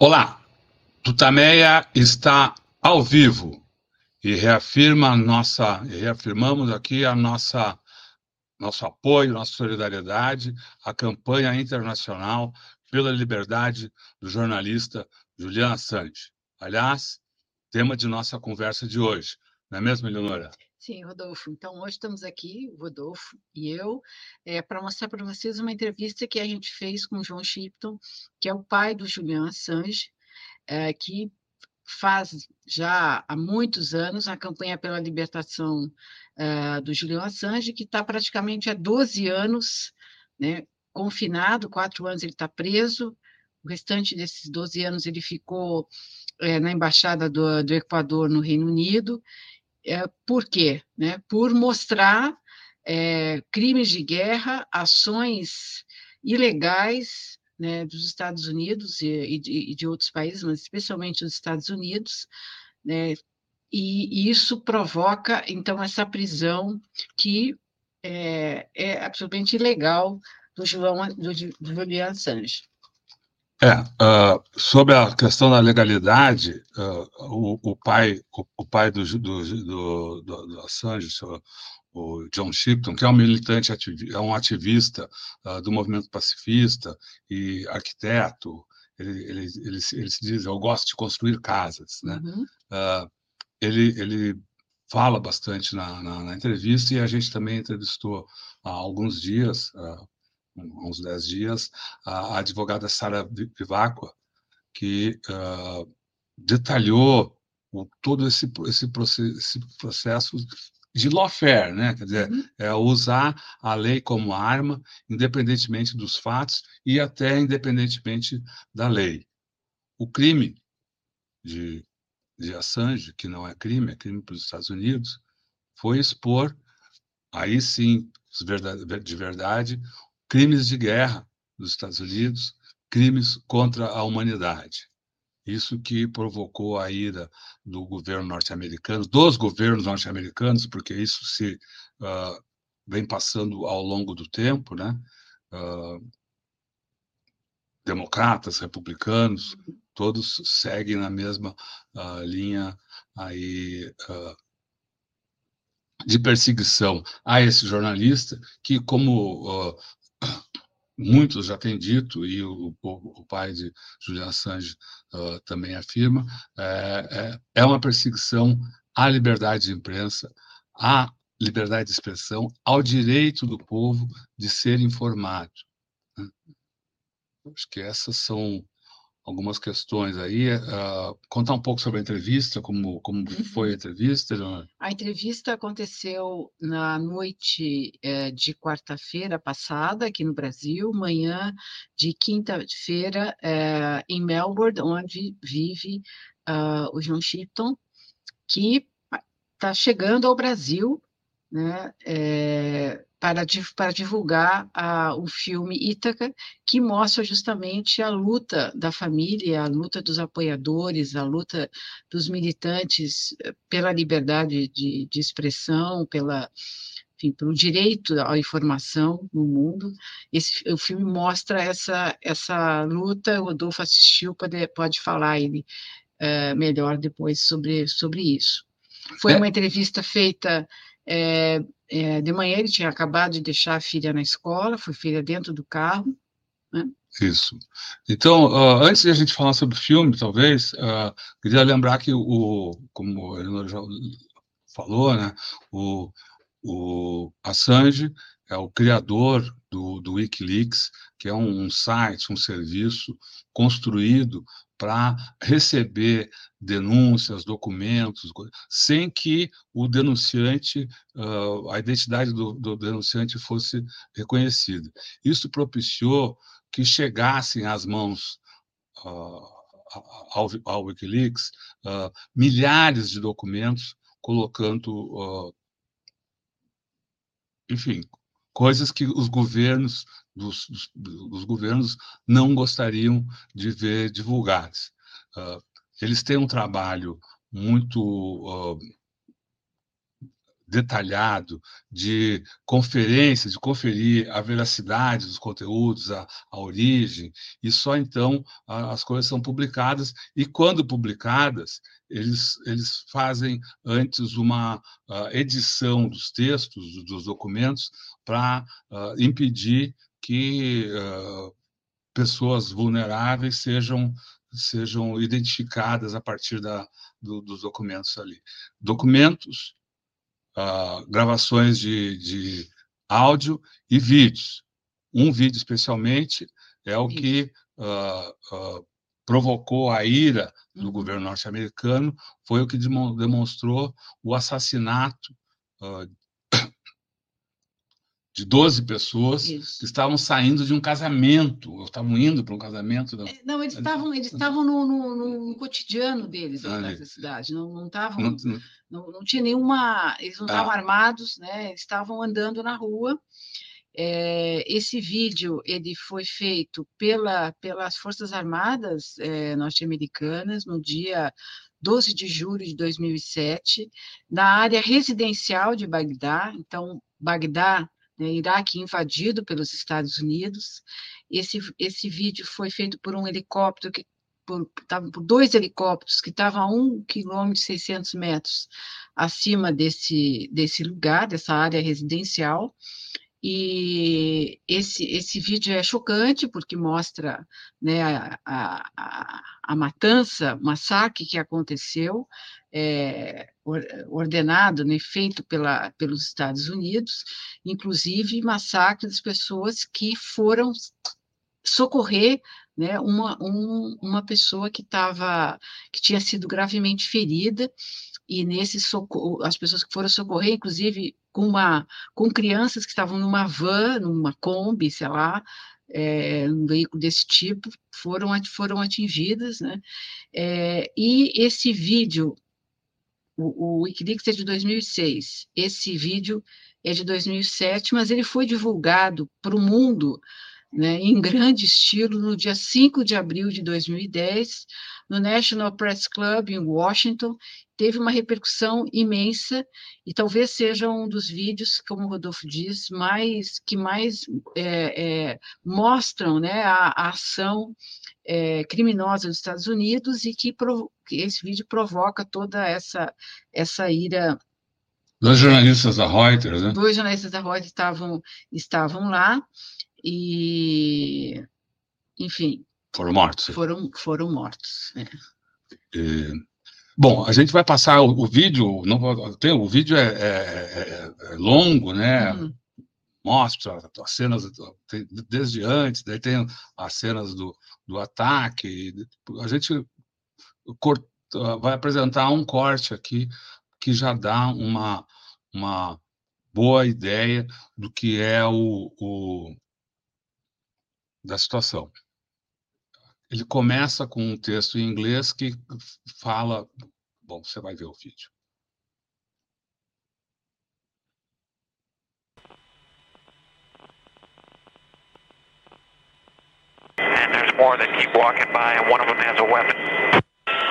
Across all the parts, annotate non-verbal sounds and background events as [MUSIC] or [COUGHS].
Olá, Tutameia está ao vivo e reafirma nossa, reafirmamos aqui a nossa nosso apoio, nossa solidariedade à campanha internacional pela liberdade do jornalista Julian Assange. Aliás, tema de nossa conversa de hoje, não é mesmo, Eleonora? Sim, Rodolfo. Então, hoje estamos aqui, o Rodolfo e eu, é, para mostrar para vocês uma entrevista que a gente fez com o João Shipton, que é o pai do Julian Assange, é, que faz já há muitos anos a campanha pela libertação é, do Julian Assange, que está praticamente há 12 anos né, confinado, quatro anos ele está preso, o restante desses 12 anos ele ficou é, na Embaixada do, do Equador no Reino Unido, é, por quê? Né? Por mostrar é, crimes de guerra, ações ilegais né, dos Estados Unidos e, e, de, e, de, outros países, mas especialmente dos Estados Unidos, né, e, isso provoca, então, essa prisão que é, é absolutamente ilegal do, João, do, do Julian Assange. É, uh, sobre a questão da legalidade, uh, o, o, pai, o, o pai do, do, do, do, Assange, o John Shipton, que é um militante, é um ativista uh, do movimento pacifista e arquiteto, ele, ele, ele, ele, se diz, eu gosto de construir casas, né? Uhum. ele, ele fala bastante na, na, na, entrevista e a gente também entrevistou há alguns dias, uns dez dias, a, advogada Sara Vivacqua, que uh, detalhou o, todo esse, esse, processo, esse processo de lawfare, né? quer dizer, uhum. é usar a lei como arma, independentemente dos fatos e até independentemente da lei. O crime de, de Assange, que não é crime, é crime para os Estados Unidos, foi expor, aí sim, de verdade, crimes de guerra dos Estados Unidos, crimes contra a humanidade. Isso que provocou a ira do governo norte-americano, dos governos norte-americanos, porque isso se uh, vem passando ao longo do tempo, né? Uh, democratas, republicanos, todos seguem na mesma uh, linha aí de perseguição a esse jornalista que, como muitos já têm dito, e o, o, o pai de Julian Assange uh, também afirma, é, é, é, uma perseguição à liberdade de imprensa, à liberdade de expressão, ao direito do povo de ser informado. Né? Acho que essas são algumas questões aí. Uh, contar um pouco sobre a entrevista, como, como uhum. foi a entrevista, Leonardo? A entrevista aconteceu na noite é, de quarta-feira passada, aqui no Brasil, manhã de quinta-feira é, em Melbourne, onde vive uh, o John Shipton, que está chegando ao Brasil né, para, para divulgar a, o filme Ítaca, que mostra justamente a luta da família, a luta dos apoiadores, a luta dos militantes eh, pela liberdade de, de expressão, pela, enfim, pelo direito à informação no mundo. Esse, o filme mostra essa, essa luta, o Rodolfo assistiu, pode, pode falar ele uh, melhor depois sobre, sobre isso. Foi é. uma entrevista feita é, é, de manhã ele tinha acabado de deixar a filha na escola, foi filha dentro do carro. Né? Isso. Então, uh, antes de a gente falar sobre o filme, talvez, uh, queria lembrar que, o, como a Eleonora já falou, né, o, o Assange é o criador do, do Wikileaks, que é um, um site, um serviço construído para receber denúncias, documentos, sem que o denunciante, uh, a identidade do, do, denunciante fosse reconhecida. Isso propiciou que chegassem às mãos uh, ao, ao, Wikileaks uh, milhares de documentos colocando, enfim, coisas que os governos dos, dos, dos governos não gostariam de ver divulgadas. Uh, eles têm um trabalho muito uh, detalhado de conferência, de conferir a veracidade dos conteúdos, a, a origem, e só então a, as coisas são publicadas, e quando publicadas, eles, eles fazem antes uma uh, edição dos textos, dos documentos, para uh, impedir que uh, pessoas vulneráveis sejam sejam identificadas a partir da, do, dos documentos ali. Documentos uh, gravações de, de áudio e vídeos. Um vídeo, especialmente, é o que uh, uh, provocou a ira do uhum. governo norte-americano, foi o que demonstrou o assassinato de 12 pessoas Isso. que estavam saindo de um casamento, estavam indo para um casamento. Não, é, não eles estavam eles estavam no, no, no cotidiano deles na cidade, não, não estavam não, não, não, tinha nenhuma, eles não ah. estavam armados, né? Estavam andando na rua. É, esse vídeo ele foi feito pela, pelas Forças Armadas é, norte-americanas no dia 12 de julho de 2007, na área residencial de Bagdá. Então, Bagdá né, Iraque invadido pelos Estados Unidos. Esse, esse vídeo foi feito por um helicóptero que por, por dois helicópteros que estavam a um quilômetro e 600 metros acima desse, desse lugar, dessa área residencial. E esse, esse vídeo é chocante porque mostra né, a, a, a matança, massacre que aconteceu, é, ordenado, né, feito pela, pelos Estados Unidos, inclusive massacre das pessoas que foram socorrer né, uma, um, uma pessoa que estava que tinha sido gravemente ferida e nesse socorro, as pessoas que foram socorrer, inclusive com uma com crianças que estavam numa van, numa Kombi, sei lá, é, um veículo desse tipo, foram foram atingidas, né? É, e esse vídeo, o, o Wikileaks é de 2006, esse vídeo é de 2007, mas ele foi divulgado para o mundo né, em grande estilo no dia 5 de abril de 2010, no National Press Club em Washington, teve uma repercussão imensa e talvez seja um dos vídeos, como o Rodolfo diz, mais que mais é, é, mostram né, a, a ação é, criminosa dos Estados Unidos e que, provo que esse vídeo provoca toda essa, essa ira Dois jornalistas da Reuters, né? Dois jornalistas da Reuters estavam, estavam lá e, enfim. Foram mortos. Foram, foram mortos. É. E, bom, a gente vai passar o, o vídeo. Não, tem, o vídeo é, é, é, é longo, né? Uhum. Mostra as cenas desde antes, daí tem as cenas do, do ataque. A gente corta, vai apresentar um corte aqui que já dá uma, uma boa ideia do que é o, o da situação. Ele começa com um texto em inglês que fala. Bom, você vai ver o vídeo. And there's more that keep walking by, and one of them has a weapon.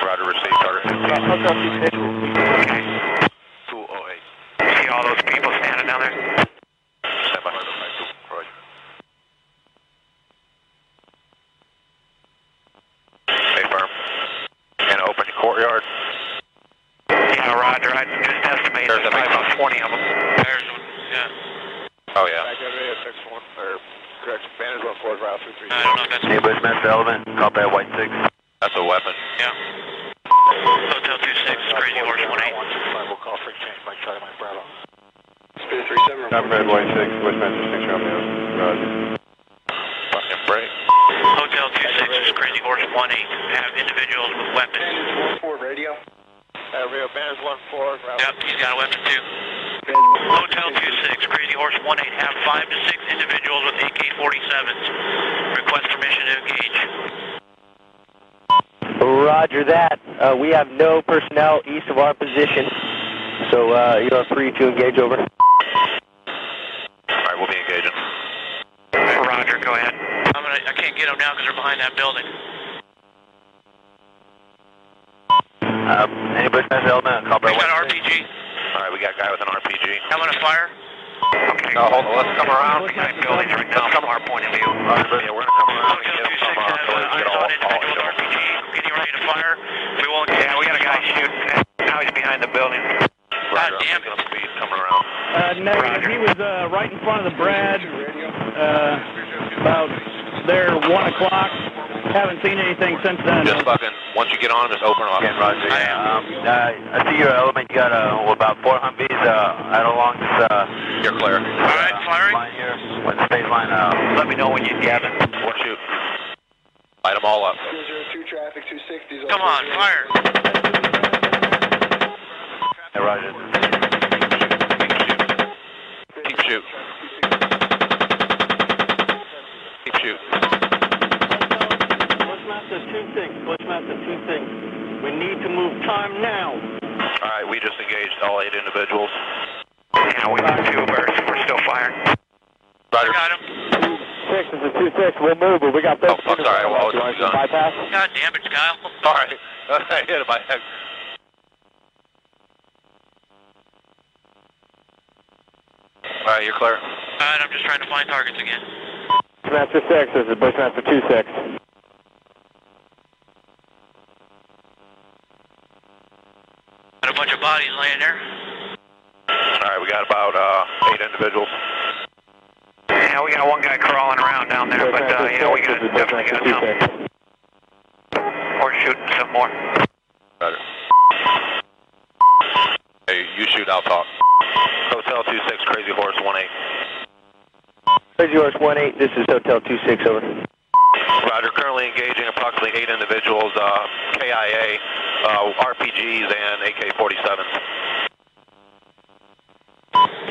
Roger, receive target. Okay. 208. See all those people standing down there? On, just open them up. Again, Roger. I am. Um, uh, I see your element. You got uh, about four Humvees uh, out along this, uh, You're clear. All right, firing. line here. What's the phase line? Uh, Let me know when you get it. One shoot. Light them all up. Come on, fire. hey, Roger. Keep shoot. Keep shoot. Bushmaster 2-6. Bushmaster 2-6. We need to move time now. All right, we just engaged all eight individuals. Yeah, we got two bursts. We're still firing. Roger. Got him. 6 is a 2-6. We'll move, but we got Oh, fuck, sorry. I was done. bypass. God damn it, Kyle. Sorry. [LAUGHS] I hit my head. All right, you're clear. All right, I'm just trying to find targets again. Bushmaster 6. This is Bushmaster 2-6. Got a bunch of bodies laying there. All right, we got about uh, eight individuals. Yeah, we got one guy crawling around down there, but uh, you know we got definitely got some. Or shooting some more. Roger. Hey, you shoot, I'll talk. Hotel 26, Crazy Horse 18. Crazy Horse 1-8. This is Hotel 26. Over. Roger, currently engaging approximately eight individuals, uh, KIA, uh, RPGs, and AK-47s.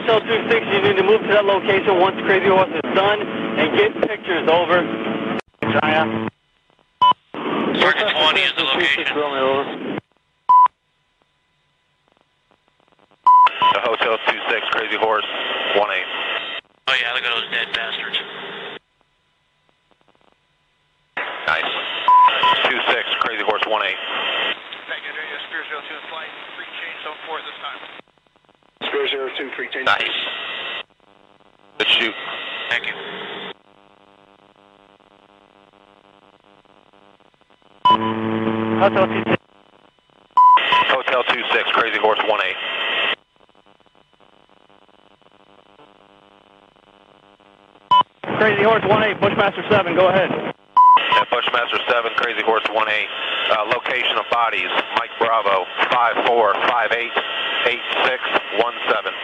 Hotel 26, you need to move to that location once Crazy Horse is done and get pictures over. China. Target 20 is the location. The Hotel 26, Crazy Horse 18. Oh yeah, look at those dead bastards. Nice. 26, Crazy Horse 18. Change zone 4 this time. Nice. Good shoot. Thank you. Hotel 26. Hotel 26, Crazy Horse 18. Crazy Horse 1-8. Bushmaster 7. Go ahead. At Bushmaster 7, Crazy Horse 1A. Uh, location of bodies, Mike Bravo, 5458 8617.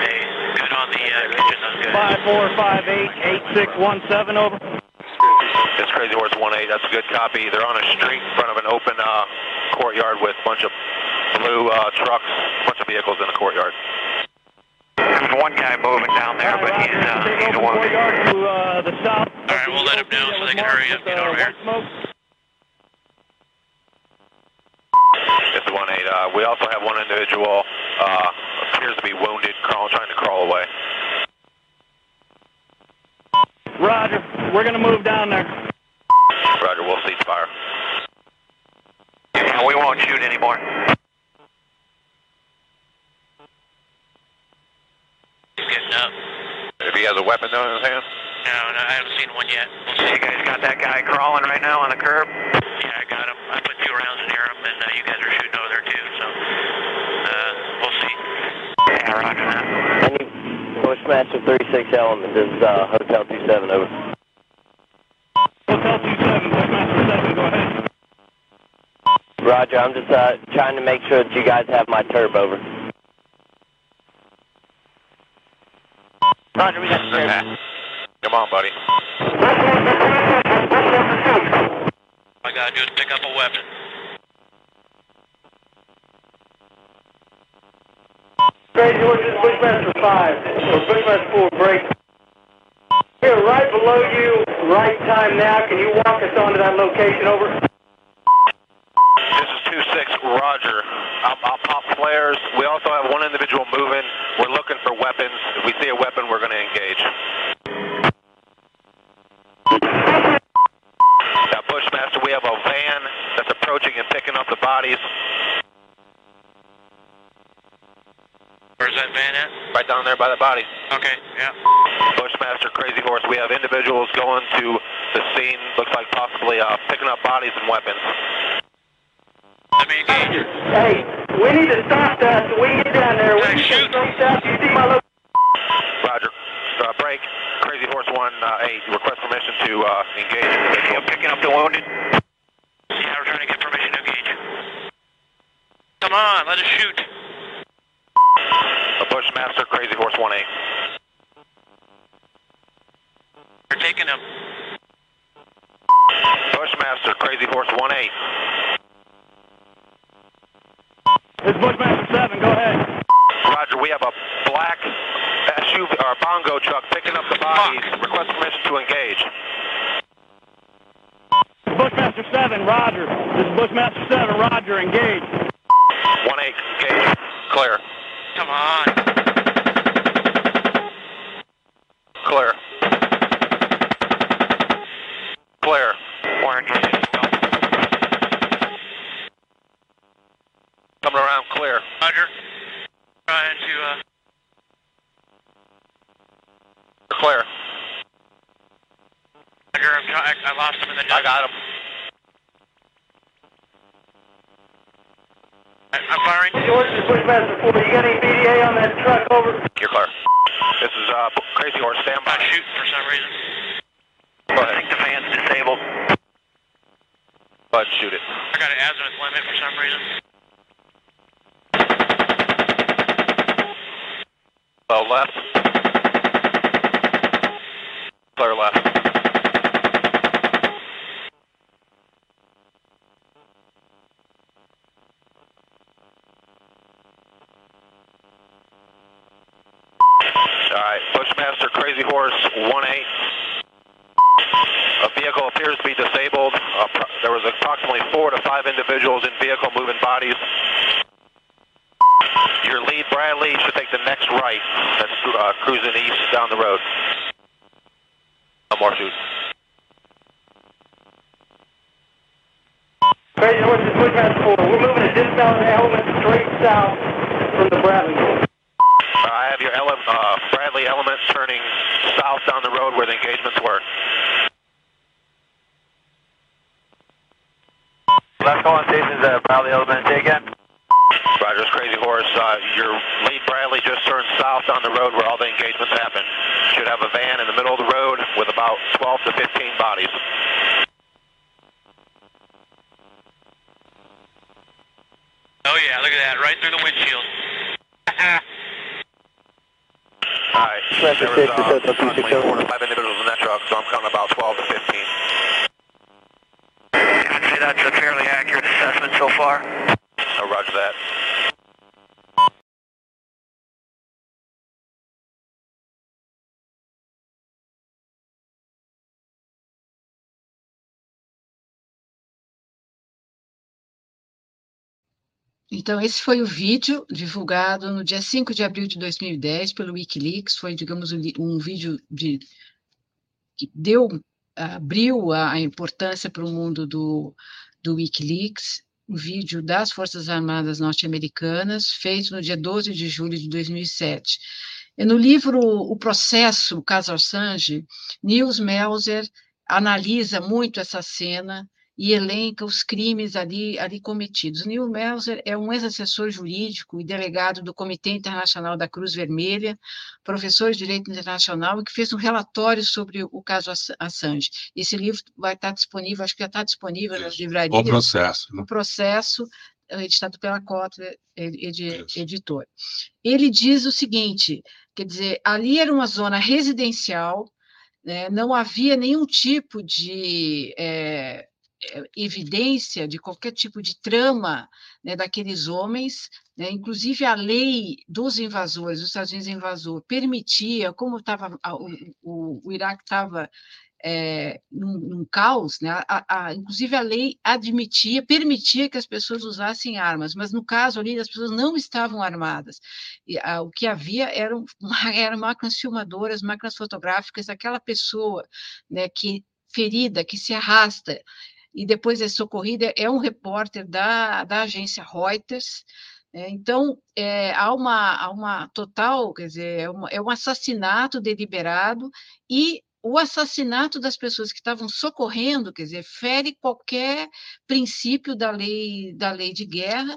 Hey, good on the uh, kitchen, that's good. 5458-8617. Over. It's Crazy Horse 1A, that's a good copy. They're on a street in front of an open uh, courtyard with a bunch of blue uh, trucks, a bunch of vehicles in the courtyard. There's one guy moving down there, but he's, uh, Take he's over wounded. courtyard to uh, the south. All right, we'll let him know so they can hurry up, get over here. It's 1-8. Uh, we also have one individual, uh, appears to be wounded, crawl, trying to crawl away. Roger. We're going to move down there. Roger, we'll cease fire. Yeah, we won't shoot anymore. He's getting up. If he has a weapon though in his hand, No, no, I haven't seen one yet. We'll see. You guys got that guy crawling right now on the curb? Yeah, I got him. I put two rounds near him, and uh, you guys are shooting over there too, so uh, we'll see. Yeah, roger that. I need Bushmaster 36 element. This is uh, Hotel 27. Over. Hotel 27. Bushmaster 7. Go ahead. Roger. I'm just uh, trying to make sure that you guys have my turb over. Roger. We got Okay. Come on, buddy. All I gotta do is pick up a weapon. Crazy Horse is Bushmaster 5, or Bushmaster 4, break. We're right below you, right time now. Can you walk us onto that location, over? This is 2-6, Roger. I'll, I'll pop flares. We also have one individual moving. We're looking for weapons. If we see a weapon, we're going to engage. Now, Bushmaster, we have a van that's approaching and picking up the bodies. Where's that van at? Right down there by the body. Okay, yeah. Bushmaster, Crazy Horse. We have individuals going to the scene. Looks like possibly uh, picking up bodies and weapons. Let me engage. Hey, we need to stop that so we can get down there. We Hey, can shoot. straight south. You see my location? Roger. Uh, break. Crazy Horse 1 uh, 8. Request permission to uh, engage individual. Picking up the wounded. Yeah, we're trying to get permission to engage. Come on, let us shoot. A Bushmaster, Crazy Horse 1 8. We're taking him. Bushmaster, Crazy Horse 1 8. This Bushmaster 7. Go ahead. Roger, we have a black SUV or bongo truck picking up the bodies. Request permission to engage. Bushmaster 7, Roger. This is Bushmaster 7, Roger. Engage. 1 8, engage. Clear. Come on. Clear. Clear. Well. Coming around, clear. Roger. Trying to, uh, Clear. Roger, I, I lost him in the. I got him. I, I'm firing. George, this is Bushmaster 4. You got any BDA on that truck? Over. You're clear. This is uh, Crazy Horse, stand by. Not shooting for some reason. Go I think the van's disabled. Go ahead and shoot it. I got an azimuth limit for some reason. Low left. Clear left. All right, Bushmaster Crazy Horse 1-8. A vehicle appears to be disabled. Uh, pro- there was approximately four to five individuals in vehicle moving bodies. Esse foi o vídeo divulgado no dia 5 de abril de 2010 pelo Wikileaks. Foi, digamos, um, vídeo de, que deu, abriu a, a importância para o mundo do, do Wikileaks. Um vídeo das Forças Armadas norte-americanas, feito no dia 12 de julho de 2007. E no livro O Processo, caso Assange, Niels Melzer analisa muito essa cena e elenca os crimes ali, ali cometidos. Neil Melzer é um ex-assessor jurídico e delegado do Comitê Internacional da Cruz Vermelha, professor de Direito Internacional que fez um relatório sobre o caso Ass- Assange. Esse livro vai estar disponível, acho que já está disponível nas livrarias. O processo. né? O processo, eh, editado pela Kotler ed-. Editor. Ele diz o seguinte, quer dizer, ali era uma zona residencial, né, não havia nenhum tipo de eh, evidência de qualquer tipo de trama né, daqueles homens, né, inclusive a lei dos invasores, dos Estados Unidos invasor, permitia, como estava o, o, o Iraque estava é, num, num caos, né? A, a, inclusive a lei admitia, permitia que as pessoas usassem armas, mas no caso ali as pessoas não estavam armadas. E, a, o que havia eram, [LAUGHS] eram máquinas filmadoras, máquinas fotográficas, aquela pessoa né, que ferida, que se arrasta e depois é socorrida, é um repórter da, da agência Reuters, É, então, é, há, uma, há uma total, quer dizer, é, uma, é um assassinato deliberado e o assassinato das pessoas que estavam socorrendo, quer dizer, fere qualquer princípio da lei, da lei de guerra,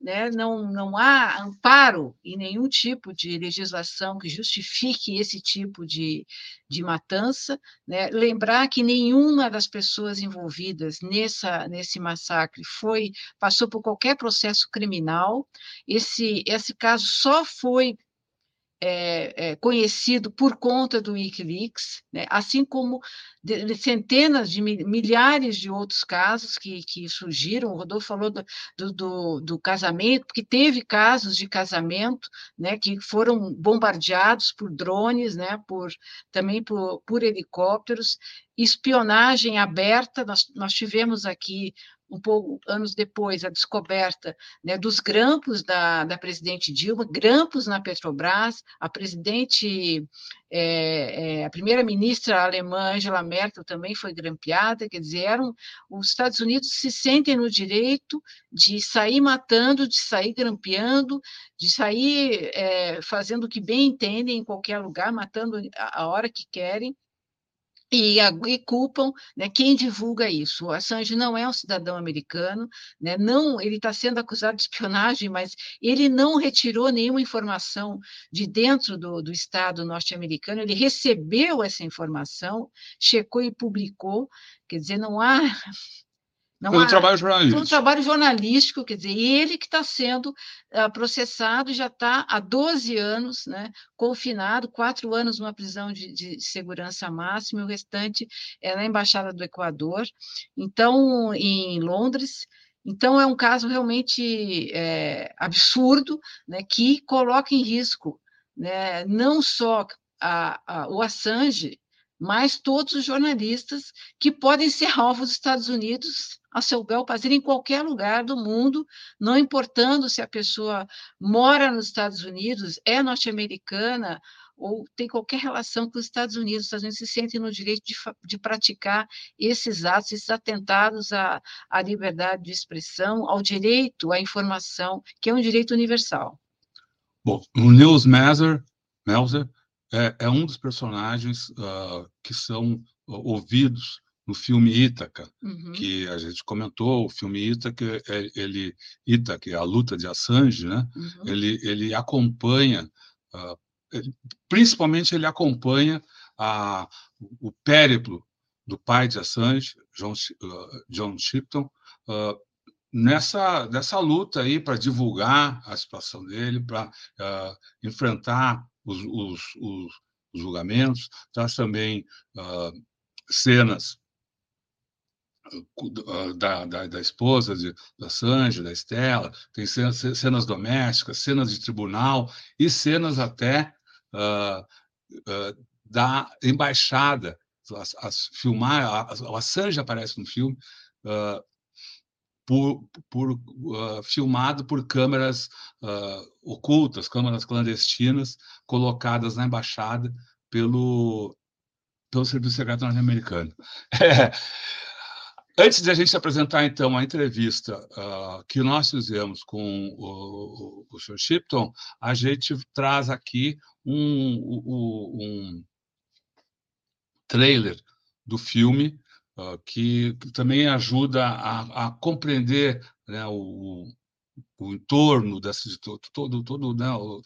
né? não, não há amparo em nenhum tipo de legislação que justifique esse tipo de, de matança. Né? Lembrar que nenhuma das pessoas envolvidas nessa, nesse massacre foi passou por qualquer processo criminal. Esse, esse caso só foi é, é, conhecido por conta do Wikileaks, né? assim como de, de centenas de milhares de outros casos que, que surgiram. O Rodolfo falou do, do, do, casamento, porque teve casos de casamento né, que foram bombardeados por drones, né, por, também por, por helicópteros, espionagem aberta. Nós, nós tivemos aqui um pouco anos depois, a descoberta né, dos grampos da, da presidente Dilma, grampos na Petrobras, a presidente, é, é, a primeira-ministra alemã Angela Merkel também foi grampeada, quer dizer, eram, os Estados Unidos se sentem no direito de sair matando, de sair grampeando, de sair é, fazendo o que bem entendem em qualquer lugar, matando a, a hora que querem, e, e, culpam né, quem divulga isso. O Assange não é um cidadão americano, né, não, ele está sendo acusado de espionagem, mas ele não retirou nenhuma informação de dentro do, do Estado norte-americano, ele recebeu essa informação, checou e publicou, quer dizer, não há não um trabalho jornalístico. Um trabalho jornalístico, quer dizer, e ele que está sendo uh, processado já está há 12 anos, né, confinado, quatro anos numa prisão de, de, segurança máxima, e o restante é na Embaixada do Equador, então, em Londres. Então, é um caso realmente é, absurdo, né, que coloca em risco né, não só a, a, o Assange, mas todos os jornalistas que podem ser alvos dos Estados Unidos a seu bel prazer em qualquer lugar do mundo, não importando se a pessoa mora nos Estados Unidos, é norte-americana ou tem qualquer relação com os Estados Unidos. Os Estados Unidos se sentem no direito de, de praticar esses atos, esses atentados à, à liberdade de expressão, ao direito à informação, que é um direito universal. Bom, o Nils Melzer, Melzer é, é, um dos personagens uh, que são ouvidos no filme Ítaca, uhum. que a gente comentou, o filme Ítaca, é, ele, Ítaca, é a luta de Assange, né? Uhum. Ele, ele acompanha, uh, ele, principalmente ele acompanha a, o périplo do pai de Assange, John, uh, John Shipton, uh, nessa, nessa luta aí para divulgar a situação dele, para enfrentar os, os, os, julgamentos, traz também cenas da, da, da, esposa de, da Sanji, da Estela, tem cenas, cenas, domésticas, cenas de tribunal e cenas até uh, uh, da embaixada. As, as filmar, a, a aparece no filme uh, por, por filmado por câmeras ocultas, câmeras clandestinas colocadas na embaixada pelo pelo Serviço Secreto Norte-Americano. [LAUGHS] É, Antes de a gente apresentar, então, a entrevista uh, que nós fizemos com o, o, o Sr. Shipton, a gente traz aqui um, um, um trailer do filme uh, que, também ajuda a, a compreender né, o, o, entorno dessa todo, todo né, o,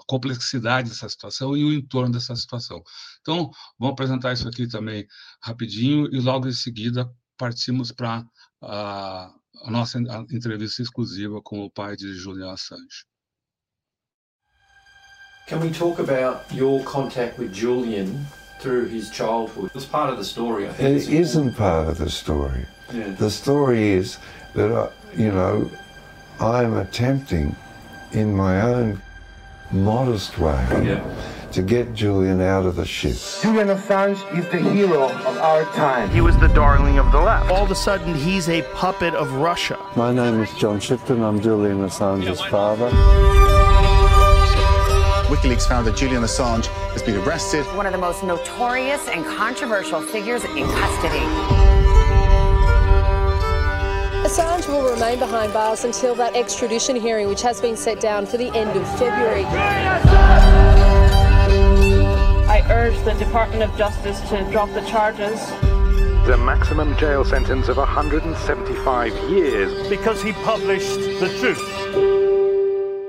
a complexidade dessa situação e o entorno dessa situação. Então, vamos apresentar isso aqui também rapidinho e logo em seguida partimos para a, a nossa entrevista exclusiva com o pai de Julian Assange. Can we talk about your contact with Julian through his childhood? It's part of the story, I think. It isn't part of the story. Yeah. The story is that, I, you know, I'm attempting in my own modest way yeah to get Julian out of the ship. Julian Assange is the hero of our time. He was the darling of the left. All of a sudden, he's a puppet of Russia. My name is John Shipton. I'm Julian Assange's father. WikiLeaks found that Julian Assange has been arrested. One of the most notorious and controversial figures in custody. Assange will remain behind bars until that extradition hearing, which has been set down for the end of February. I urge the Department of Justice to drop the charges. The maximum jail sentence of 175 years. Because he published the truth.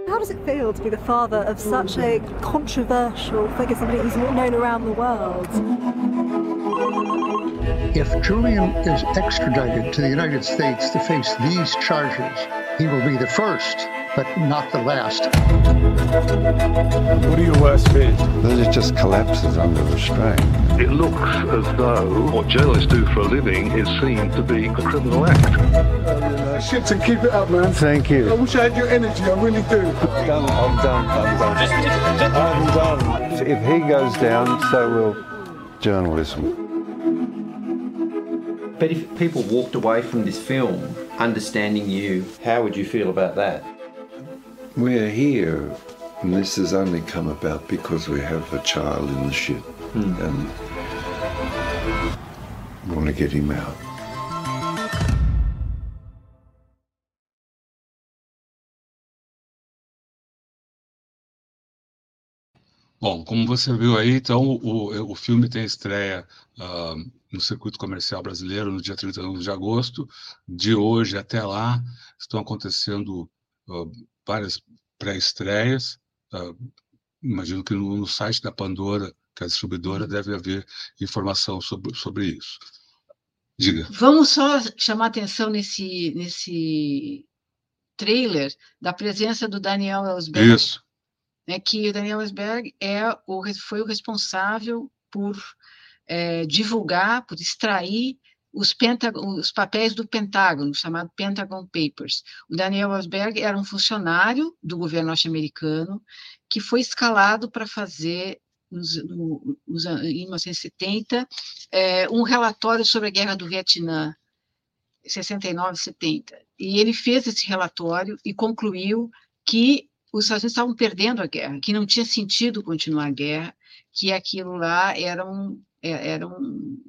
How does it feel to be the father of such a controversial figure, somebody who's known around the world? If Julian is extradited to the United States to face these charges, he will be the first, but not the last. What are your worst fears? That it just collapses under the strain. It looks as though what journalists do for a living is seen to be a criminal act. Uh, shit, and keep it up, man. Thank you. I wish I had your energy, I really do. I'm done, I'm done, I'm done. I'm done. If he goes down, so will journalism. But if people walked away from this film understanding you, how would you feel about that? We're here, and this has only come about because we have a child in the ship, Hmm. and want to get him out. Bom, como você viu aí, então o, o filme tem estreia uh, no circuito comercial brasileiro no dia 31 de agosto. De hoje até lá estão acontecendo uh, várias pré-estreias. Uh, imagino que no, no, site da Pandora, que é a distribuidora, deve haver informação sobre, sobre isso. Diga. Vamos só chamar atenção nesse, nesse trailer da presença do Daniel Ellsberg. Isso né, que o Daniel Ellsberg é o, foi o responsável por é, divulgar, por extrair os, os, papéis do Pentágono, chamado Pentagon Papers. O Daniel Ellsberg era um funcionário do governo norte-americano que foi escalado para fazer, nos, no, nos, em 1970, é, um relatório sobre a Guerra do Vietnã, 69, 70. E ele fez esse relatório e concluiu que os Estados Unidos estavam perdendo a guerra, que não tinha sentido continuar a guerra, que aquilo lá era um, era um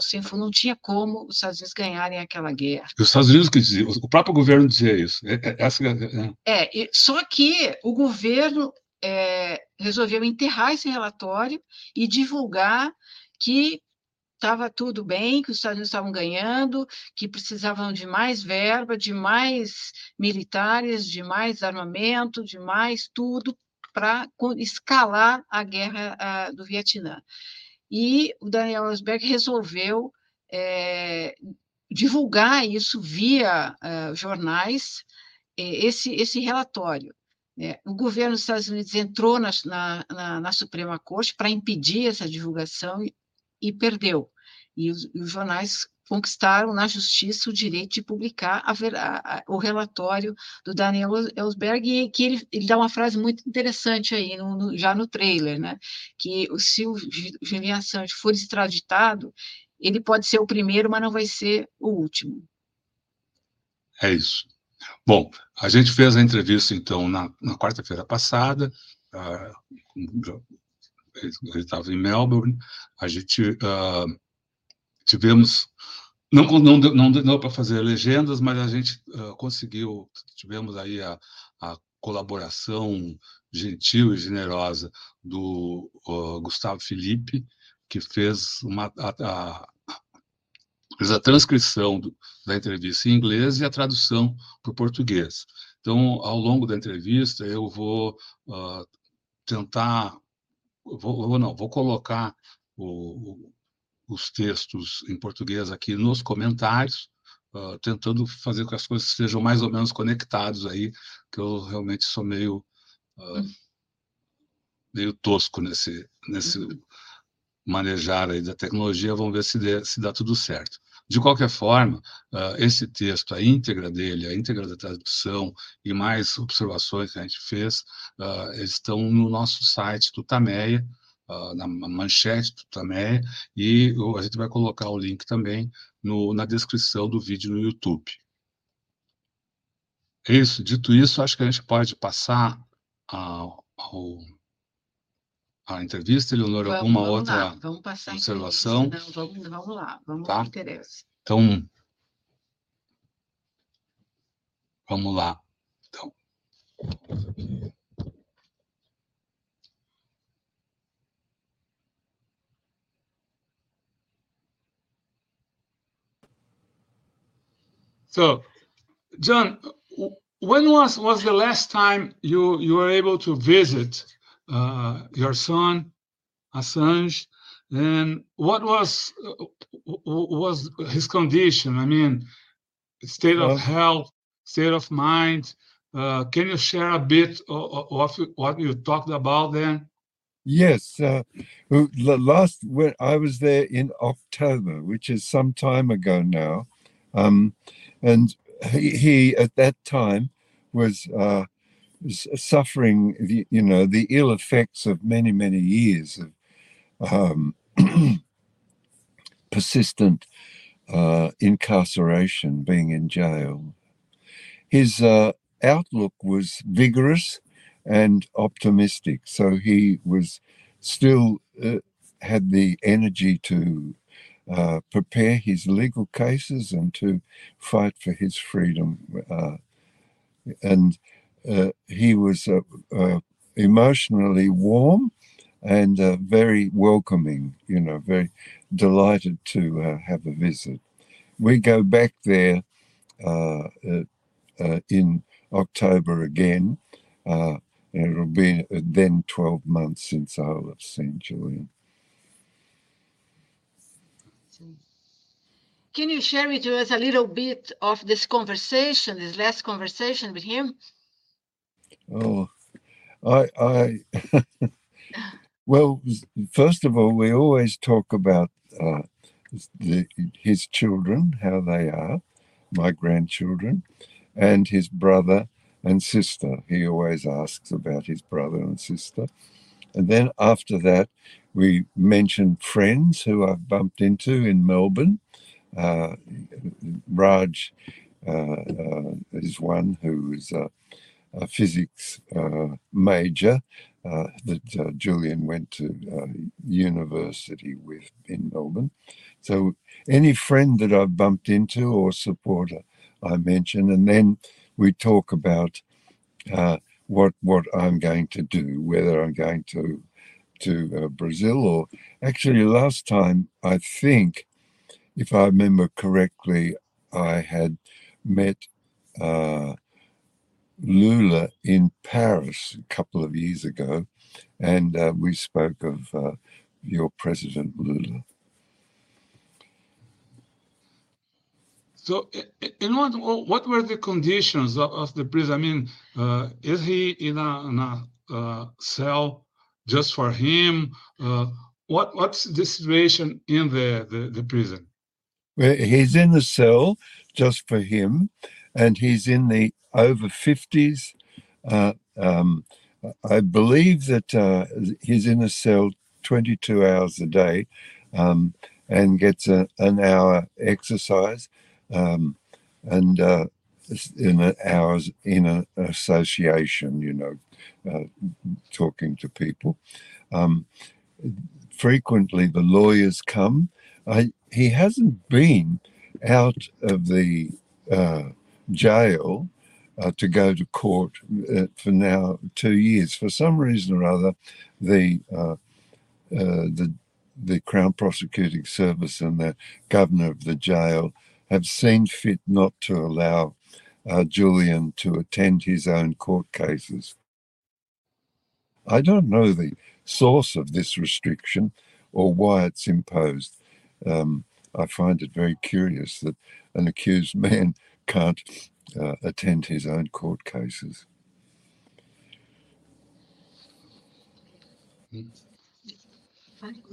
sem não tinha como os Estados Unidos ganharem aquela guerra. Os Estados Unidos que dizia, o próprio governo dizia isso. Essa, é, é, só que o governo é, resolveu enterrar esse relatório e divulgar que estava tudo bem, que os Estados Unidos estavam ganhando, que precisavam de mais verba, de mais militares, de mais armamento, de mais tudo para escalar a guerra a, do Vietnã. E o Daniel Ellsberg resolveu é, divulgar isso via uh, jornais, esse, esse relatório. É, o governo dos Estados Unidos entrou na, na, na Suprema Corte para impedir essa divulgação e, e perdeu. E os, e os, jornais conquistaram na justiça o direito de publicar a a, o relatório do Daniel Ellsberg, e que ele, ele dá uma frase muito interessante aí, no, no, já no trailer, né? que se o Julian Assange for extraditado, ele pode ser o primeiro, mas não vai ser o último. É isso. Bom, a gente fez a entrevista, então, na, na quarta-feira passada, uh, ele estava em Melbourne, a gente uh, tivemos, não, não, não deu para fazer legendas, mas a gente uh, conseguiu, tivemos aí a, a, colaboração gentil e generosa do Gustavo Felipe, que fez uma, a, a fez a transcrição do, da entrevista em inglês e a tradução para o português. Então, ao longo da entrevista, eu vou uh, tentar, vou, não, vou colocar o, os textos em português aqui nos comentários, uh, tentando fazer com que as coisas sejam mais ou menos conectados aí, que eu realmente sou meio uh, meio tosco nesse nesse manejar aí da tecnologia. Vamos ver se, dê, se dá tudo certo. De qualquer forma, uh, esse texto, a íntegra dele, a íntegra da tradução e mais observações que a gente fez, estão no nosso site Tutameia, uh, na manchete Tutameia, e a gente vai colocar o link também no, na descrição do vídeo no YouTube. É isso. Dito isso, acho que a gente pode passar ao a entrevista, Eleonora, vamos, alguma vamos outra lá, vamos passar observação? Não, vamos, vamos lá, vamos tá. que interessa. Então, Vamos lá. Então, aqui. So, John, when was was the last time you you were able to visit uh, your son Assange, and what was uh, was his condition? I mean, state of health, state of mind. Uh, can you share a bit of, of what you talked about then? Yes, uh, last when I was there in October, which is some time ago now, um, and he, he, at that time was uh, suffering, the, you know, the ill effects of many many years of um, [CLEARS THROAT] persistent uh, incarceration, being in jail. His uh, outlook was vigorous and optimistic, so he was still uh, had the energy to uh, prepare his legal cases and to fight for his freedom. Uh, and uh, he was emotionally warm and uh, very welcoming, you know, very delighted to uh, have a visit. We go back there uh, uh in October again, uh, and it'll be then 12 months since I have seen Julian. Can you share with us a little bit of this conversation, this last conversation with him? Oh, I, I [LAUGHS] Well, first of all, we always talk about uh, the, his children, how they are, my grandchildren, and his brother and sister. He always asks about his brother and sister. And then after that, we mention friends who I've bumped into in Melbourne. Uh, Raj uh, uh is one who is a, physics uh, major that Julian went to university with in Melbourne. So any friend that I've bumped into or supporter, I mention, and then we talk about what what I'm going to do, whether I'm going to to uh, Brazil or actually last time I think, if I remember correctly, I had met. Uh, Lula in Paris a couple of years ago, and uh, we spoke of uh, your president Lula. So, in what what were the conditions of, of the prison? I mean, uh, is he in a, in a uh, cell just for him? Uh, what what's the situation in the, the, the prison? He's in the cell just for him, and he's in the over 50s. Uh, um, I believe that uh, he's in a cell 22 hours a day um, and gets a, an hour exercise um, and uh, in an hours in an association, you know, uh, talking to people. Um, frequently, the lawyers come. I, he hasn't been out of the uh, jail uh, to go to court uh, for now two years. For some reason or other, the uh, uh, the the Crown Prosecuting Service and the governor of the jail have seen fit not to allow uh, Julian to attend his own court cases. I don't know the source of this restriction or why it's imposed. Um, I find it very curious that an accused [LAUGHS] man can't uh, attend his own court cases.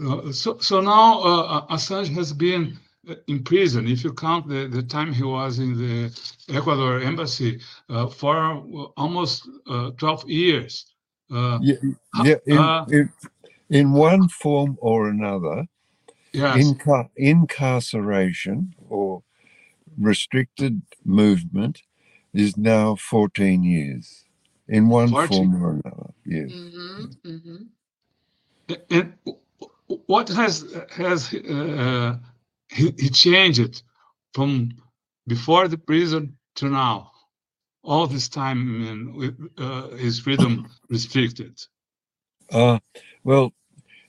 Uh, so, so now uh, Assange has been uh, in prison, if you count the, the time he was in the Ecuador embassy, uh, for almost uh, 12 years. yeah, yeah in, in, in, one form or another, yes. inca- incarceration or restricted movement is now 14 years in one 14. form or another. Yes. Mm-hmm, mm-hmm. And what has has uh, he, he changed from before the prison to now? all this time with uh, his freedom [COUGHS] restricted? Uh, well,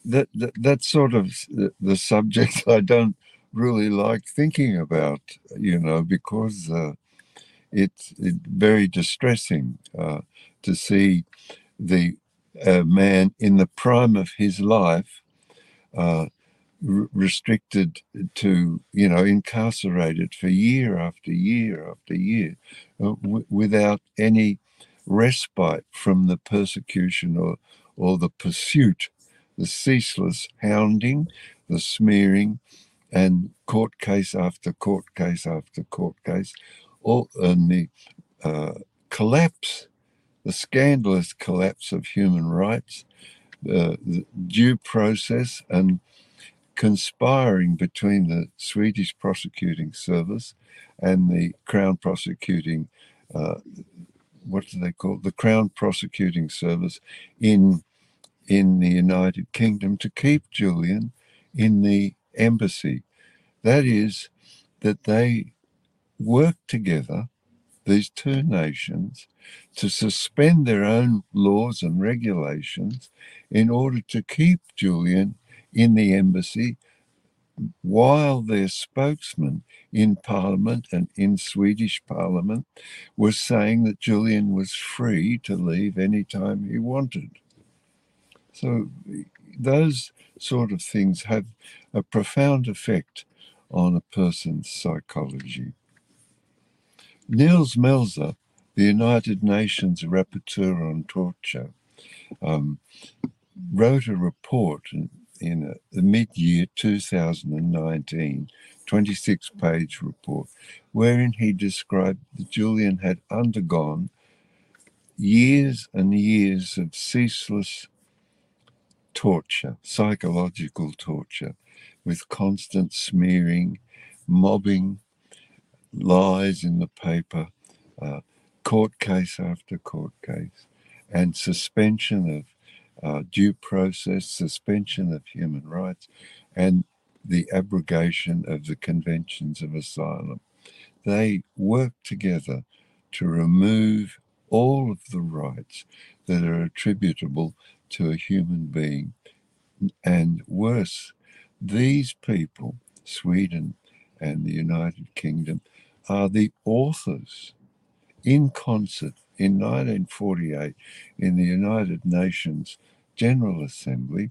that, that that's sort of the, subject [LAUGHS] I don't really like thinking about, you know, because uh, it's, very distressing uh, to see the uh, man in the prime of his life uh, restricted to, you know, incarcerated for year after year after year uh, without any respite from the persecution or, or the pursuit, the ceaseless hounding, the smearing, and court case after court case after court case, all, and the uh, collapse, the scandalous collapse of human rights, uh, the due process, and conspiring between the Swedish prosecuting service and the Crown prosecuting, uh, what do they call it? the Crown prosecuting service in in the United Kingdom to keep Julian in the embassy. That is, that they work together, these two nations, to suspend their own laws and regulations in order to keep Julian in the embassy while their spokesman in Parliament and in Swedish Parliament was saying that Julian was free to leave any time he wanted. So those sort of things have a profound effect on a person's psychology. Nils Melzer, the United Nations Rapporteur on Torture, um, wrote a report in, in the mid-year 2019 26 page report wherein he described that Julian had undergone years and years of ceaseless torture, psychological torture, with constant smearing, mobbing, lies in the paper, uh, court case after court case, and suspension of uh, due process, suspension of human rights, and the abrogation of the conventions of asylum. They work together to remove all of the rights that are attributable to a human being. And worse, these people, Sweden and the United Kingdom, are the authors in concert in 1948 in the United Nations General Assembly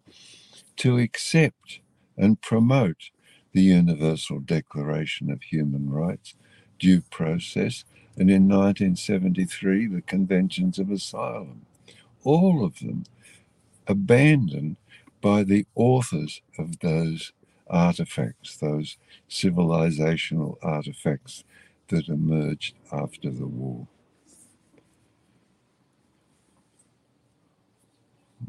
to accept and promote the Universal Declaration of Human Rights, due process, and in 1973 the Conventions of Asylum. All of them abandoned by the authors of those artifacts, those civilizational artifacts that emerged after the war.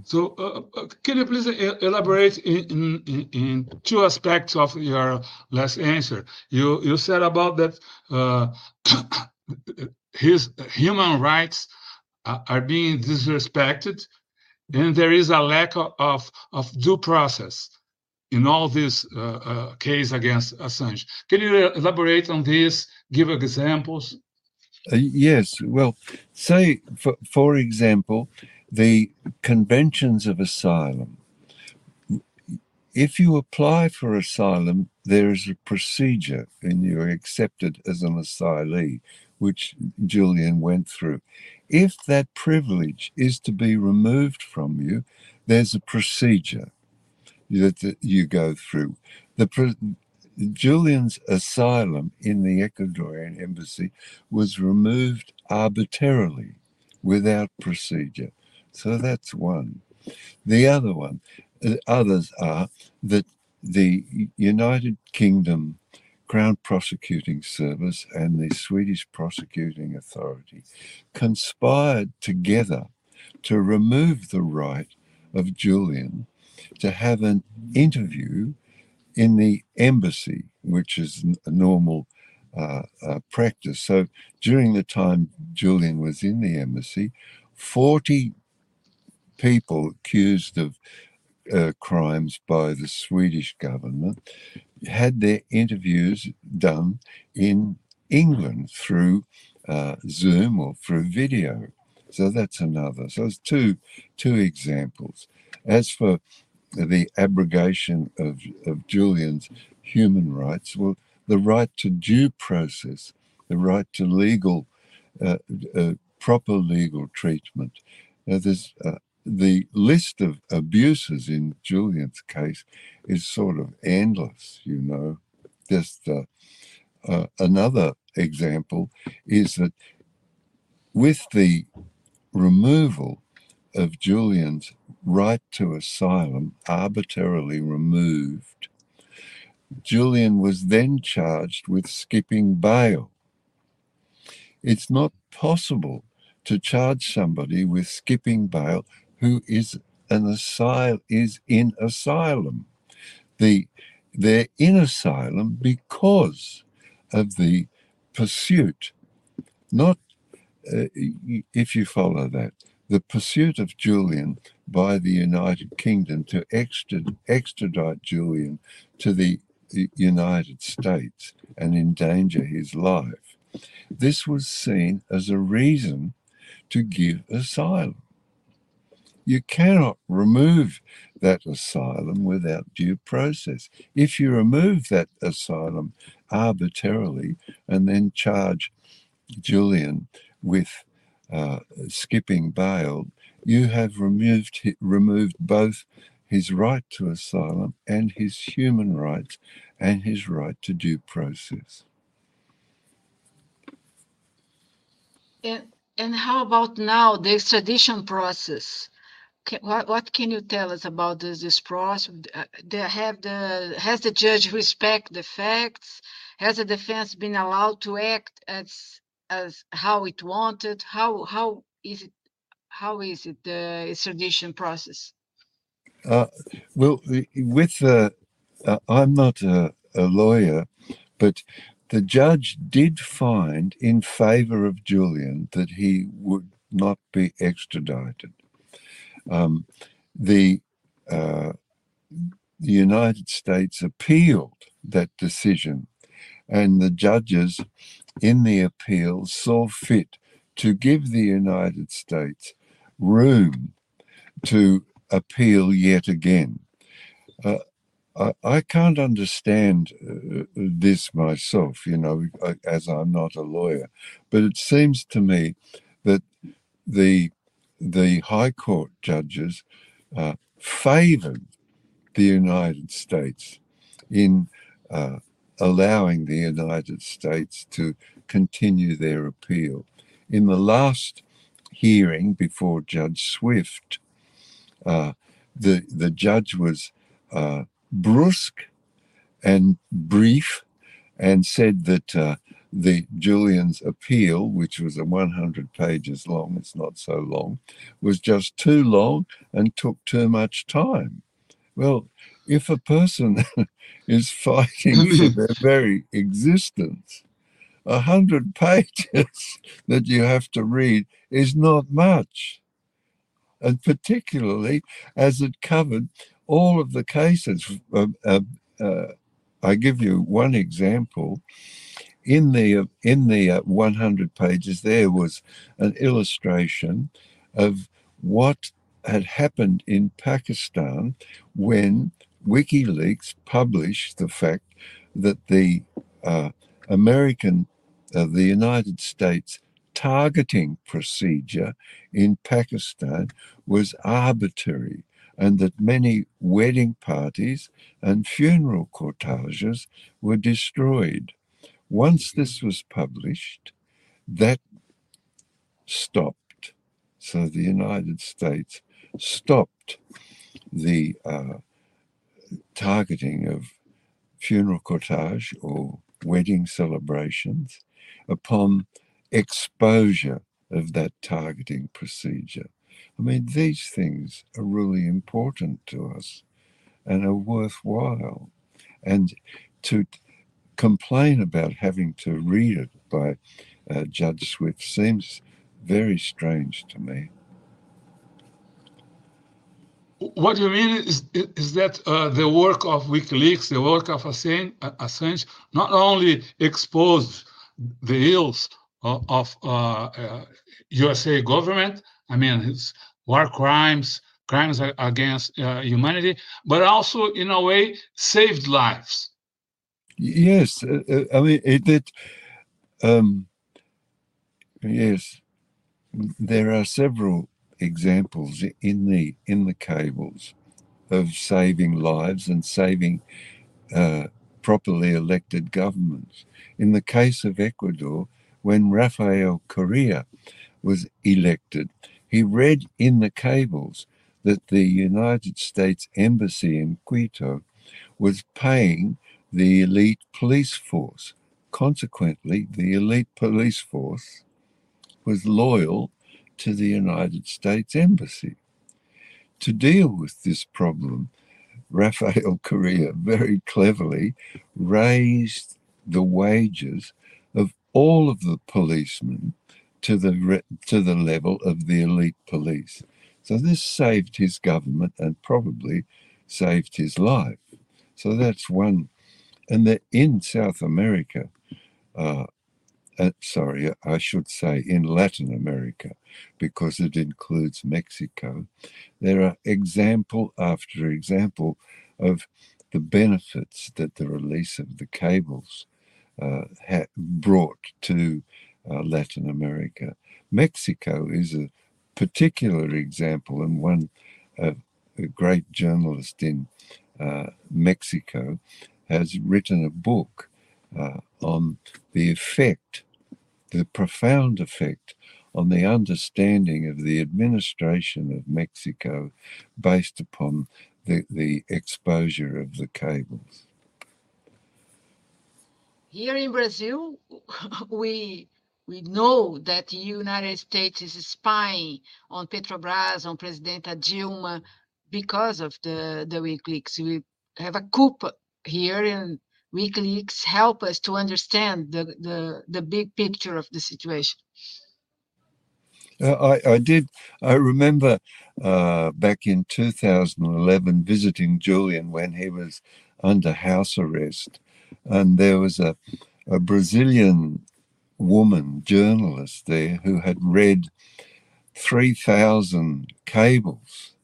So, uh, uh can you please elaborate in, in, in, two aspects of your last answer? You you said about that uh, [COUGHS] his human rights are being disrespected and there is a lack of, of, due process in all this uh, uh, case against Assange. Can you elaborate on this? Give examples. Uh, yes. Well, say for for example, the conventions of asylum. If you apply for asylum, there is a procedure, and you're accepted as an asylee, which Julian went through. If that privilege is to be removed from you, there's a procedure that, you go through. The Julian's asylum in the Ecuadorian embassy was removed arbitrarily without procedure. So that's one. The other one, uh, others are that the United Kingdom Crown Prosecuting Service and the Swedish Prosecuting Authority conspired together to remove the right of Julian to have an interview in the embassy, which is a normal uh, uh, practice. So during the time Julian was in the embassy, 40 people accused of uh, crimes by the Swedish government had their interviews done in England through uh, Zoom or through video. So that's another. So it's two two examples. As for the abrogation of, of Julian's human rights, well, the right to due process, the right to legal, uh, uh, proper legal treatment. Now, there's uh, the list of abuses in Julian's case is sort of endless, you know. Just uh, uh, another example is that with the removal of Julian's right to asylum arbitrarily removed, Julian was then charged with skipping bail. It's not possible to charge somebody with skipping bail who is an asylum is in asylum. The they're in asylum because of the pursuit, not uh, if you follow that, the pursuit of Julian by the United Kingdom to extradite Julian to the United States and endanger his life. This was seen as a reason to give asylum. You cannot remove that asylum without due process. If you remove that asylum arbitrarily and then charge Julian with uh, skipping bail, you have removed removed both his right to asylum and his human rights and his right to due process. And, and how about now the extradition process? What, what can you tell us about this, this process? Uh, have the has the judge respect the facts? Has the defense been allowed to act as as how it wanted? How how is it how is it the extradition process? Uh, well, with the uh, I'm not a, a lawyer, but the judge did find in favor of Julian that he would not be extradited. Um, the, uh, United States appealed that decision, and the judges in the appeal saw fit to give the United States room to appeal yet again. Uh, I, I, can't understand uh, this myself, you know, as I'm not a lawyer, but it seems to me that the the High Court judges uh, favored the United States in uh, allowing the United States to continue their appeal. In the last hearing before Judge Swift, uh, the the judge was uh, brusque and brief, and said that uh, the Julian's appeal, which was a 100 pages long, it's not so long, was just too long and took too much time. Well, if a person [LAUGHS] is fighting for [LAUGHS] their very existence, a hundred [LAUGHS] pages that you have to read is not much. And particularly as it covered all of the cases. Uh, uh, uh, I give you one example. In the in the uh, 100 pages, there was an illustration of what had happened in Pakistan when WikiLeaks published the fact that the uh, American, uh, the United States targeting procedure in Pakistan was arbitrary and that many wedding parties and funeral cortages were destroyed. Once this was published, that stopped. So the United States stopped the uh, targeting of funeral cortege or wedding celebrations upon exposure of that targeting procedure. I mean, these things are really important to us and are worthwhile. And to complain about having to read it by uh, Judge Swift seems very strange to me. What do you mean is, is that uh, the work of WikiLeaks, the work of Assange, Assange not only exposed the ills of, of uh, USA government. I mean, it's war crimes, crimes against humanity, but also in a way saved lives. Yes, I mean it. it um, yes, there are several examples in the in the cables of saving lives and saving uh, properly elected governments. In the case of Ecuador, when Rafael Correa was elected, he read in the cables that the United States Embassy in Quito was paying the elite police force. Consequently, the elite police force was loyal to the United States Embassy. To deal with this problem, Rafael [LAUGHS] Correa very cleverly raised the wages of all of the policemen to the to the level of the elite police. So this saved his government and probably saved his life. So that's one. And that in South America, uh, uh, sorry, I should say in Latin America, because it includes Mexico, there are example after example of the benefits that the release of the cables uh, ha- brought to uh, Latin America. Mexico is a particular example, and one a great journalist in uh, Mexico has written a book uh, on the effect, the profound effect on the understanding of the administration of Mexico based upon the, the exposure of the cables. Here in Brazil, [LAUGHS] we we know that the United States is spying on Petrobras, on President Dilma, because of the, the WikiLeaks. We have a coup here, and WikiLeaks help us to understand the, the, the big picture of the situation. Uh, I, I did. I remember uh, back in 2011 visiting Julian when he was under house arrest, and there was a, a Brazilian woman journalist there who had read 3,000 cables,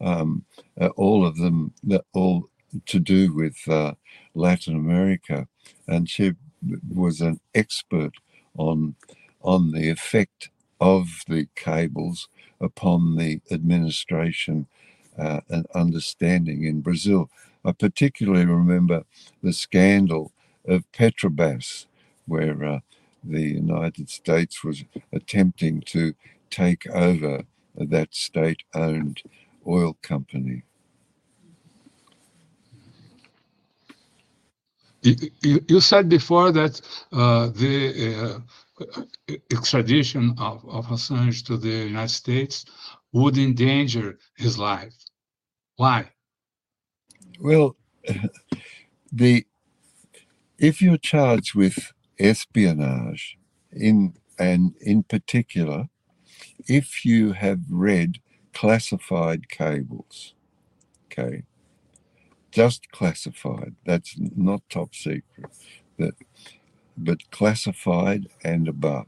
um, uh, all of them, that all to do with uh, Latin America, and she was an expert on on the effect of the cables upon the administration uh, and understanding in Brazil. I particularly remember the scandal of Petrobras, where uh, the United States was attempting to take over that state owned oil company. You, you said before that uh, the uh, extradition of, of Assange to the United States would endanger his life. Why? Well, [LAUGHS] the if you're charged with espionage in and in particular if you have read classified cables okay just classified that's not top secret that but classified and above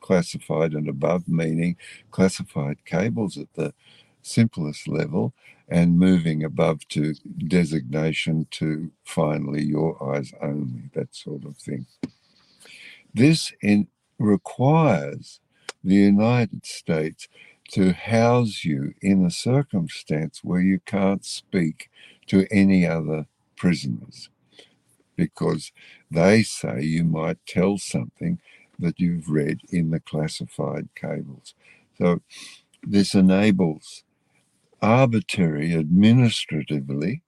classified and above meaning classified cables at the simplest level and moving above to designation to finally your eyes only, that sort of thing. This in, requires the United States to house you in a circumstance where you can't speak to any other prisoners because they say you might tell something that you've read in the classified cables. So this enables arbitrary administratively,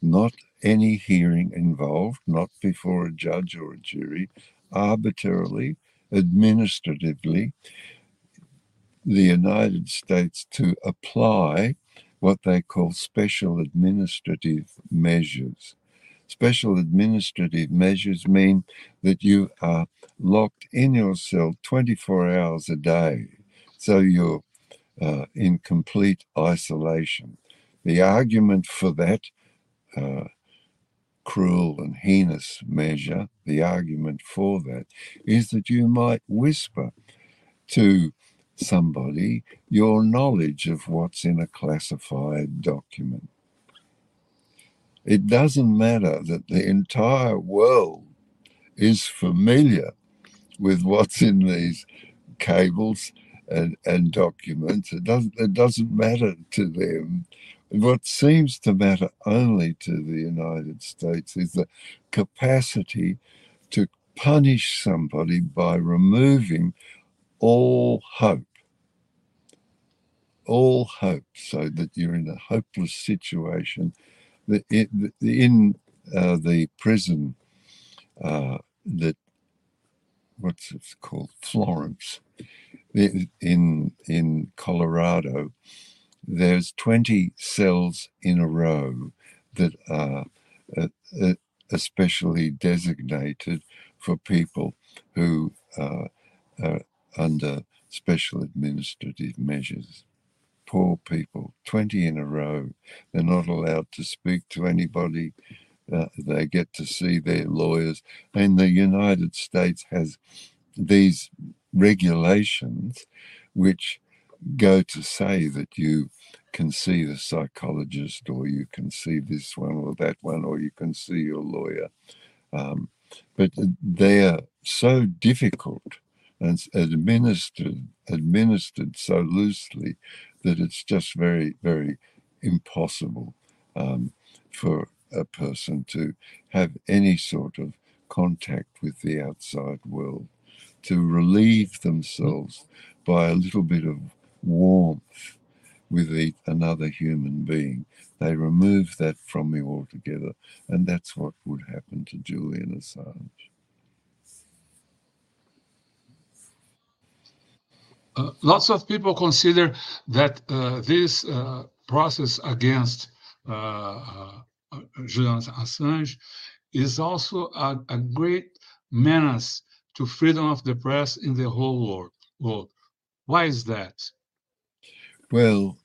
not any hearing involved, not before a judge or a jury, arbitrarily, administratively, the United States to apply what they call special administrative measures. Special administrative measures mean that you are locked in your cell 24 hours a day. So you're uh, in complete isolation. The argument for that uh, cruel and heinous measure, the argument for that is that you might whisper to somebody your knowledge of what's in a classified document. It doesn't matter that the entire world is familiar with what's in these cables and, and documents. It doesn't, it doesn't matter to them. What seems to matter only to the United States is the capacity to punish somebody by removing all hope. All hope, so that you're in a hopeless situation. In uh, the prison uh, that what's it called Florence in in Colorado, there's 20 cells in a row that are uh, uh, especially designated for people who uh, are under special administrative measures. Poor people, 20 in a row. They're not allowed to speak to anybody. Uh, they get to see their lawyers. And the United States has these regulations which go to say that you can see the psychologist or you can see this one or that one or you can see your lawyer. Um, but they're so difficult and administered administered so loosely that it's just very very impossible um, for a person to have any sort of contact with the outside world to relieve themselves by a little bit of warmth with another human being. They remove that from me altogether, and that's what would happen to Julian Assange. Uh, lots of people consider that uh, this uh, process against uh, uh, Julian Assange is also a, a great menace to freedom of the press in the whole world. world. Why is that? Well,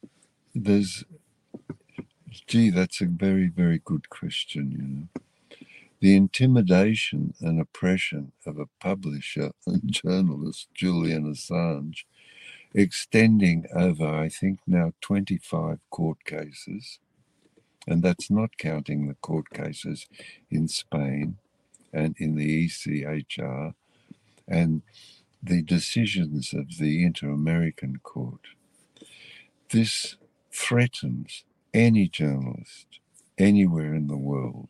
there's, gee, that's a very, very good question, you know. The intimidation and oppression of a publisher and [LAUGHS] journalist, Julian Assange, extending over, I think, now 25 court cases, and that's not counting the court cases in Spain and in the ECHR and the decisions of the Inter American Court. This threatens any journalist anywhere in the world.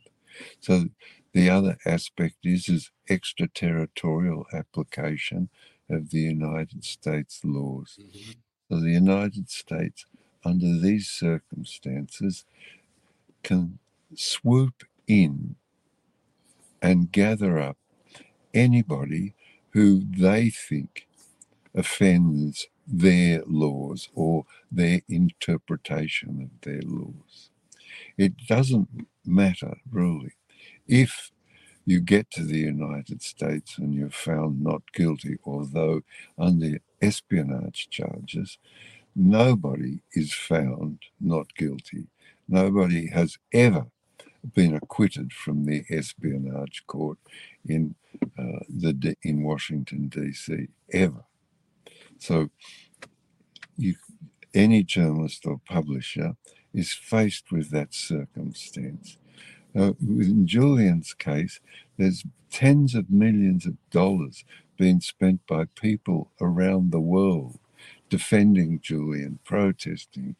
So the other aspect is is extraterritorial application of the United States laws. Mm-hmm. So the United States, under these circumstances, can swoop in and gather up anybody who they think offends their laws or their interpretation of their laws. It doesn't matter really if you get to the United States and you're found not guilty, although under espionage charges, nobody is found not guilty. Nobody has ever been acquitted from the espionage court in uh, the in Washington D.C. ever. So, you, any journalist or publisher is faced with that circumstance. Uh, in Julian's case, there's tens of millions of dollars being spent by people around the world defending Julian, protesting,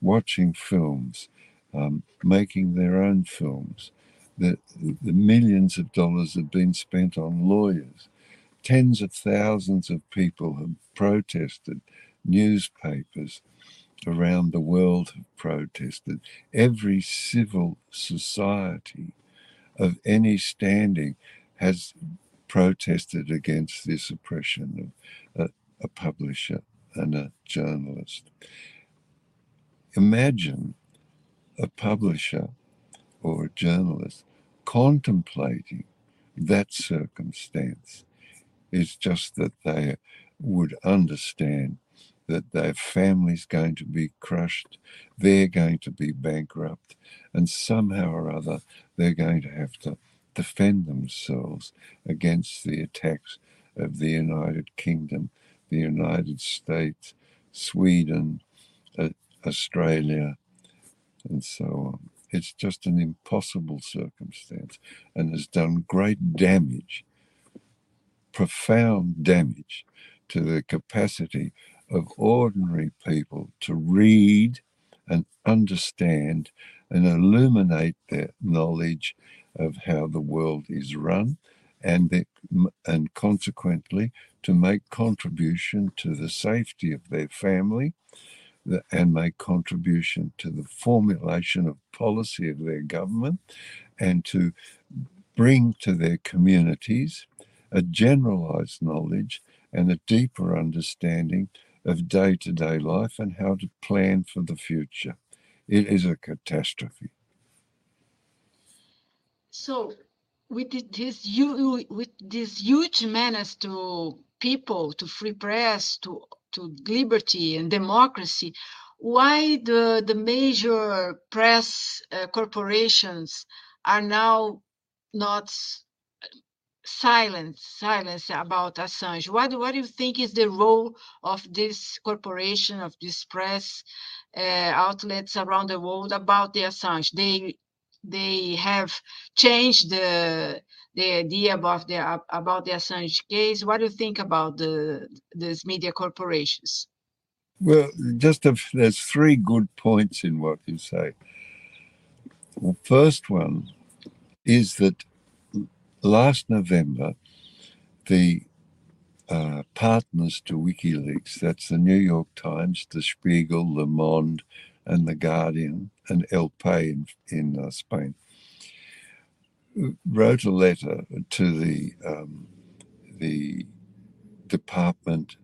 watching films, um, making their own films. The, the millions of dollars have been spent on lawyers. Tens of thousands of people have protested. Newspapers around the world have protested. Every civil society of any standing has protested against this oppression of a, a publisher and a journalist. Imagine a publisher or a journalist contemplating that circumstance. It's just that they would understand that their family's going to be crushed, they're going to be bankrupt, and somehow or other they're going to have to defend themselves against the attacks of the United Kingdom, the United States, Sweden, Australia, and so on. It's just an impossible circumstance and has done great damage, profound damage to the capacity of ordinary people to read and understand and illuminate their knowledge of how the world is run and that, and consequently to make contribution to the safety of their family and make contribution to the formulation of policy of their government and to bring to their communities a generalized knowledge and a deeper understanding of day to day life and how to plan for the future. It is a catastrophe. So, with this, with this huge menace to people, to free press, to to liberty and democracy, why the the major press uh, corporations are now not silent silence about Assange. What what do you think is the role of this corporation of this press uh, outlets around the world about the Assange? They they have changed the the idea about the about the Assange case. What do you think about the these media corporations? Well, just a, there's three good points in what you say. First one is that last November, the uh, partners to WikiLeaks, that's the New York Times, the Spiegel, Le Monde, and the Guardian, and El Pais in, in uh, Spain, wrote a letter to the um, the department,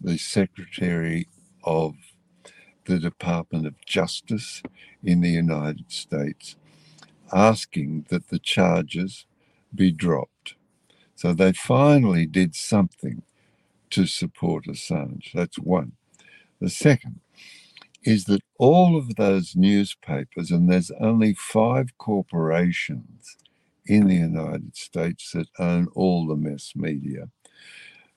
the secretary of the Department of Justice in the United States, asking that the charges be dropped. So they finally did something to support Assange. That's one. The second is that all of those newspapers, and there's only five corporations in the United States that own all the mass media,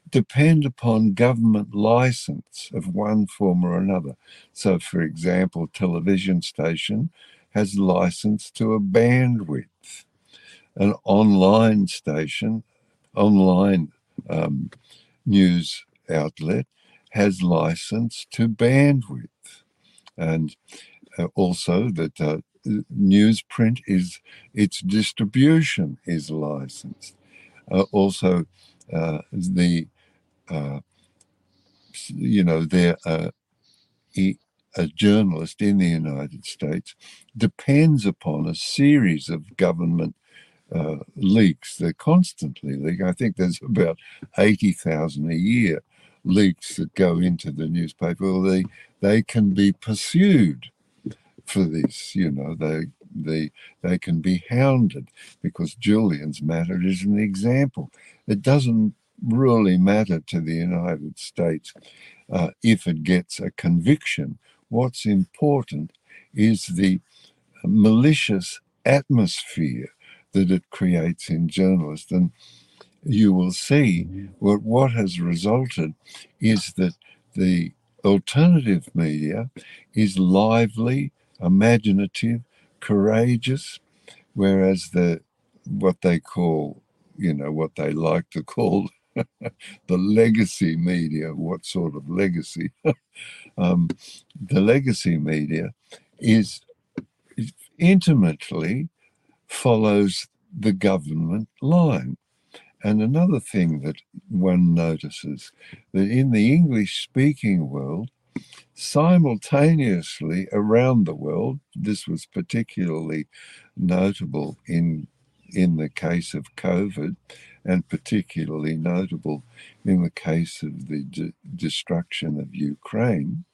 depend upon government license of one form or another. So, for example, television station has license to a bandwidth an online station, online um, news outlet has license to bandwidth, and uh, also that uh, newsprint is its distribution is licensed. Uh, also, uh, the uh, you know there uh, a journalist in the United States depends upon a series of government uh, leaks. They're constantly leaking. I think there's about 80,000 a year leaks that go into the newspaper. Well, they, they can be pursued for this. You know, they, they, they can be hounded because Julian's matter is an example. It doesn't really matter to the United States uh, if it gets a conviction. What's important is the malicious atmosphere that it creates in journalists. And you will see what, what has resulted is that the alternative media is lively, imaginative, courageous, whereas the what they call, you know, what they like to call [LAUGHS] the legacy media, what sort of legacy? [LAUGHS] um, the legacy media is intimately follows the government line. And another thing that one notices that in the English speaking world, simultaneously around the world, this was particularly notable in in the case of COVID, and particularly notable in the case of the de- destruction of Ukraine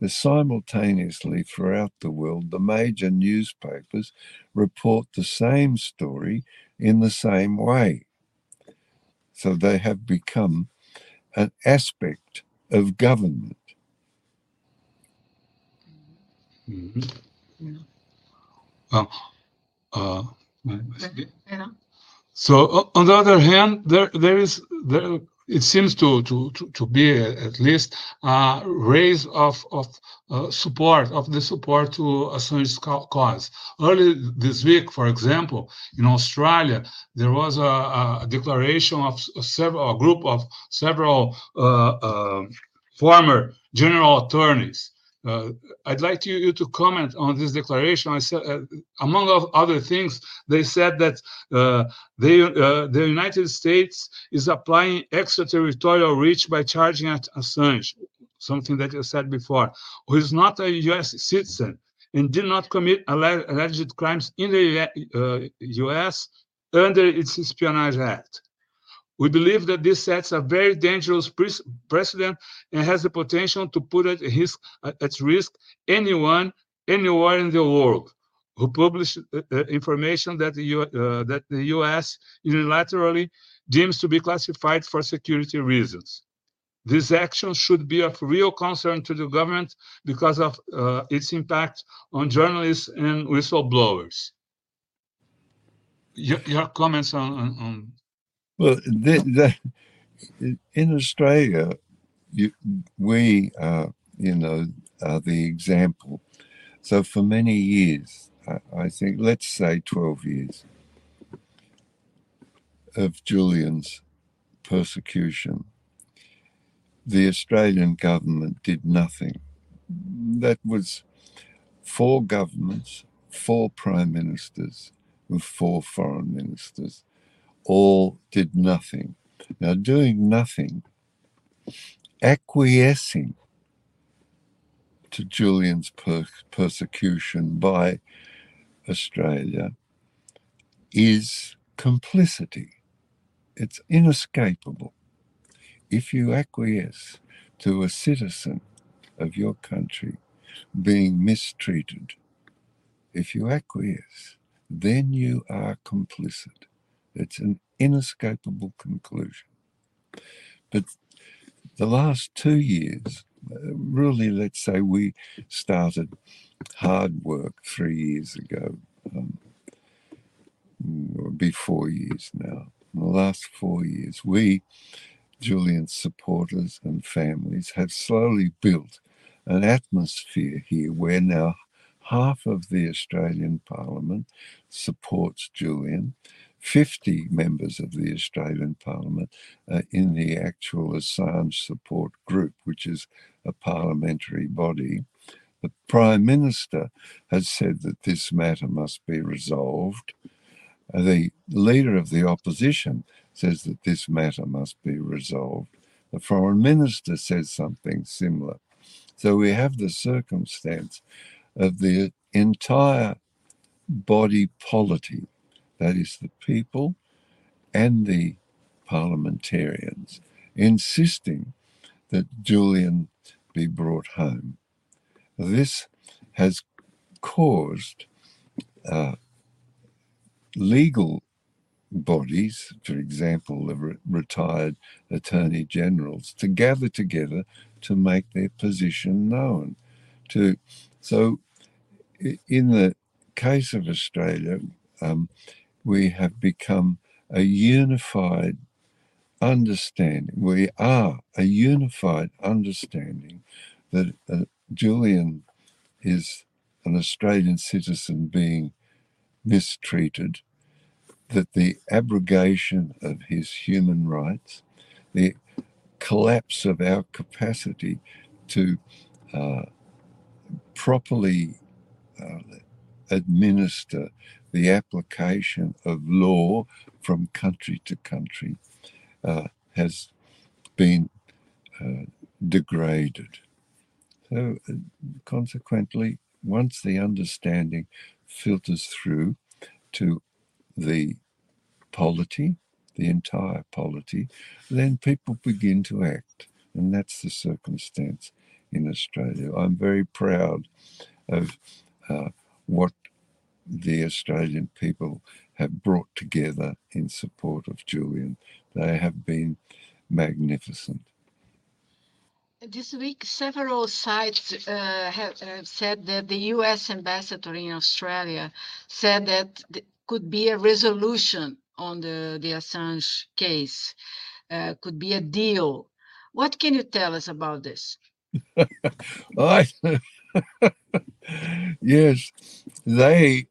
but simultaneously, throughout the world, the major newspapers report the same story in the same way. So they have become an aspect of government. Mm-hmm. Yeah. Uh, uh, so on the other hand, there there is there it seems to to to, to be at least a raise of of uh, support of the support to Assange's ca- cause. Early this week, for example, in Australia, there was a, a declaration of several a group of several uh, uh, former general attorneys. Uh, I'd like you, you to comment on this declaration. I said, uh, among other things, they said that uh, the United States is applying extraterritorial reach by charging at Assange, something that you said before, who is not a U.S. citizen and did not commit alleged crimes in the U.S. under its Espionage Act. We believe that this sets a very dangerous precedent and has the potential to put at risk, at risk anyone, anywhere in the world who publish uh, uh, information that the, U, uh, that the U.S. unilaterally deems to be classified for security reasons. This action should be of real concern to the government because of uh, its impact on journalists and whistleblowers. Your, your comments on, on, on Well, the, the, in Australia, you, we, uh, you know, are the example. So for many years, I, I think, let's say 12 years of Julian's persecution, the Australian government did nothing. That was four governments, four prime ministers, and four foreign ministers all did nothing. Now, doing nothing, acquiescing to Julian's per- persecution by Australia is complicity. It's inescapable. If you acquiesce to a citizen of your country being mistreated, if you acquiesce, then you are complicit. It's an inescapable conclusion. But the last two years, uh, really, let's say we started hard work three years ago, um, will be four years now. In the last four years, we, Julian's supporters and families, have slowly built an atmosphere here where now half of the Australian Parliament supports Julian. 50 members of the Australian Parliament uh, in the actual Assange support group, which is a parliamentary body. The Prime Minister has said that this matter must be resolved. Uh, the leader of the opposition says that this matter must be resolved. The Foreign Minister says something similar. So we have the circumstance of the entire body polity that is, the people and the parliamentarians, insisting that Julian be brought home. This has caused uh, legal bodies, for example, the re- retired attorney generals, to gather together to make their position known. To so, in the case of Australia, um, we have become a unified understanding. We are a unified understanding that uh, Julian is an Australian citizen being mistreated, that the abrogation of his human rights, the collapse of our capacity to uh, properly uh, administer the application of law from country to country uh, has been uh, degraded. So, uh, consequently, once the understanding filters through to the polity, the entire polity, then people begin to act. And that's the circumstance in Australia. I'm very proud of uh, what the Australian people have brought together in support of Julian. They have been magnificent. This week, several sites uh, have, have, said that the U.S. ambassador in Australia said that there could be a resolution on the, the Assange case, uh, could be a deal. What can you tell us about this? [LAUGHS] I, [LAUGHS] yes, they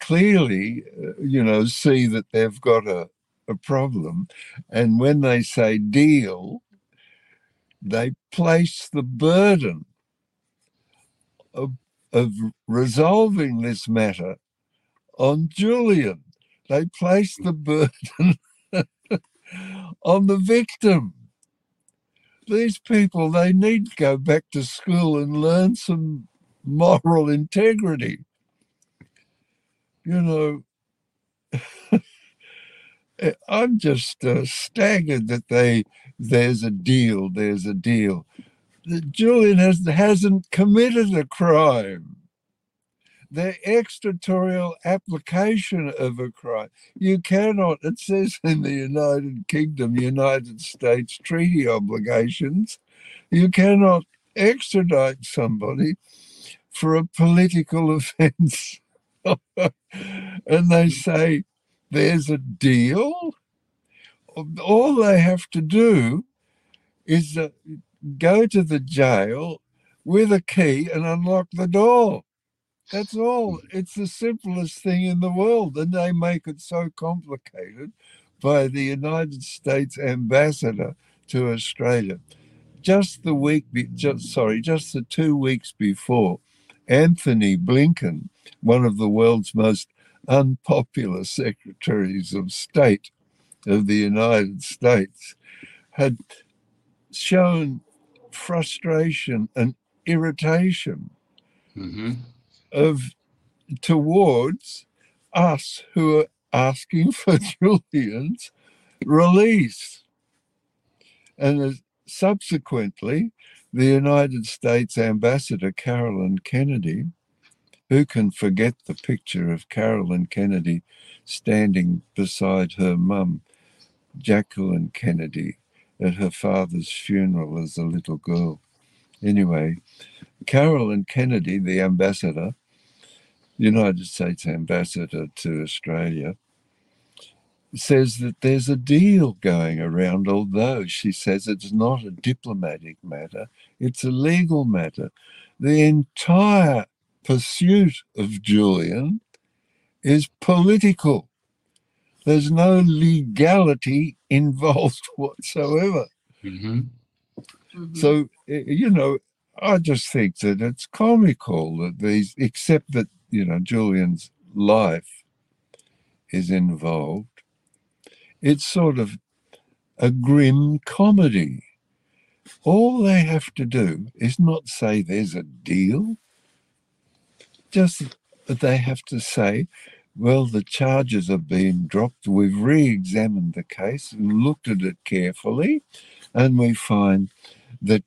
clearly, uh, you know, see that they've got a, a problem. And when they say deal, they place the burden of, of resolving this matter on Julian. They place the burden [LAUGHS] on the victim. These people, they need to go back to school and learn some moral integrity. You know, [LAUGHS] I'm just uh, staggered that they there's a deal, there's a deal. Julian has, hasn't committed a crime. The extraterritorial application of a crime. You cannot, it says in the United Kingdom, United States treaty obligations, you cannot extradite somebody for a political [LAUGHS] offense. [LAUGHS] and they say, there's a deal all they have to do is uh, go to the jail with a key and unlock the door. That's all. It's the simplest thing in the world. And they make it so complicated by the United States ambassador to Australia. Just the week, be, just sorry, just the two weeks before, Antony Blinken, one of the world's most unpopular secretaries of state, of the United States had shown frustration and irritation mm-hmm. of towards us who are asking [LAUGHS] for Julian's release. And subsequently, the United States Ambassador Caroline Kennedy, who can forget the picture of Caroline Kennedy standing beside her mum Jacqueline Kennedy at her father's funeral as a little girl. Anyway, Caroline Kennedy, the ambassador, United States ambassador to Australia, says that there's a deal going around, although she says it's not a diplomatic matter, it's a legal matter. The entire pursuit of Julian is political. There's no legality involved [LAUGHS] whatsoever. Mm-hmm. Mm-hmm. So, you know, I just think that it's comical that these, except that, you know, Julian's life is involved, it's sort of a grim comedy. All they have to do is not say there's a deal, just they have to say well, the charges have been dropped. We've re examined the case and looked at it carefully, and we find that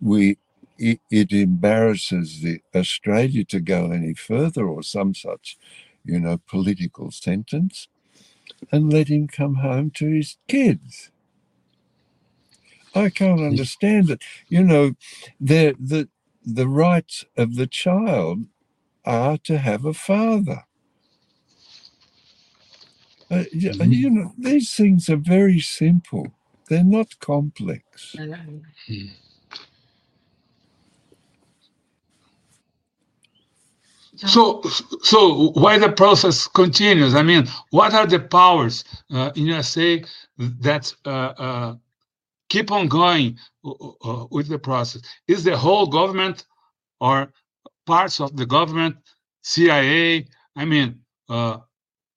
we it, it embarrasses the Australia to go any further or some such, you know, political sentence, and let him come home to his kids. I can't understand it. You know, the the the rights of the child are to have a father. Uh, mm-hmm. You know, these things are very simple. They're not complex. So, so why the process continues? I mean, what are the powers uh, in USA that uh, uh, keep on going uh, uh, with the process? Is the whole government or parts of the government, CIA? I mean, uh,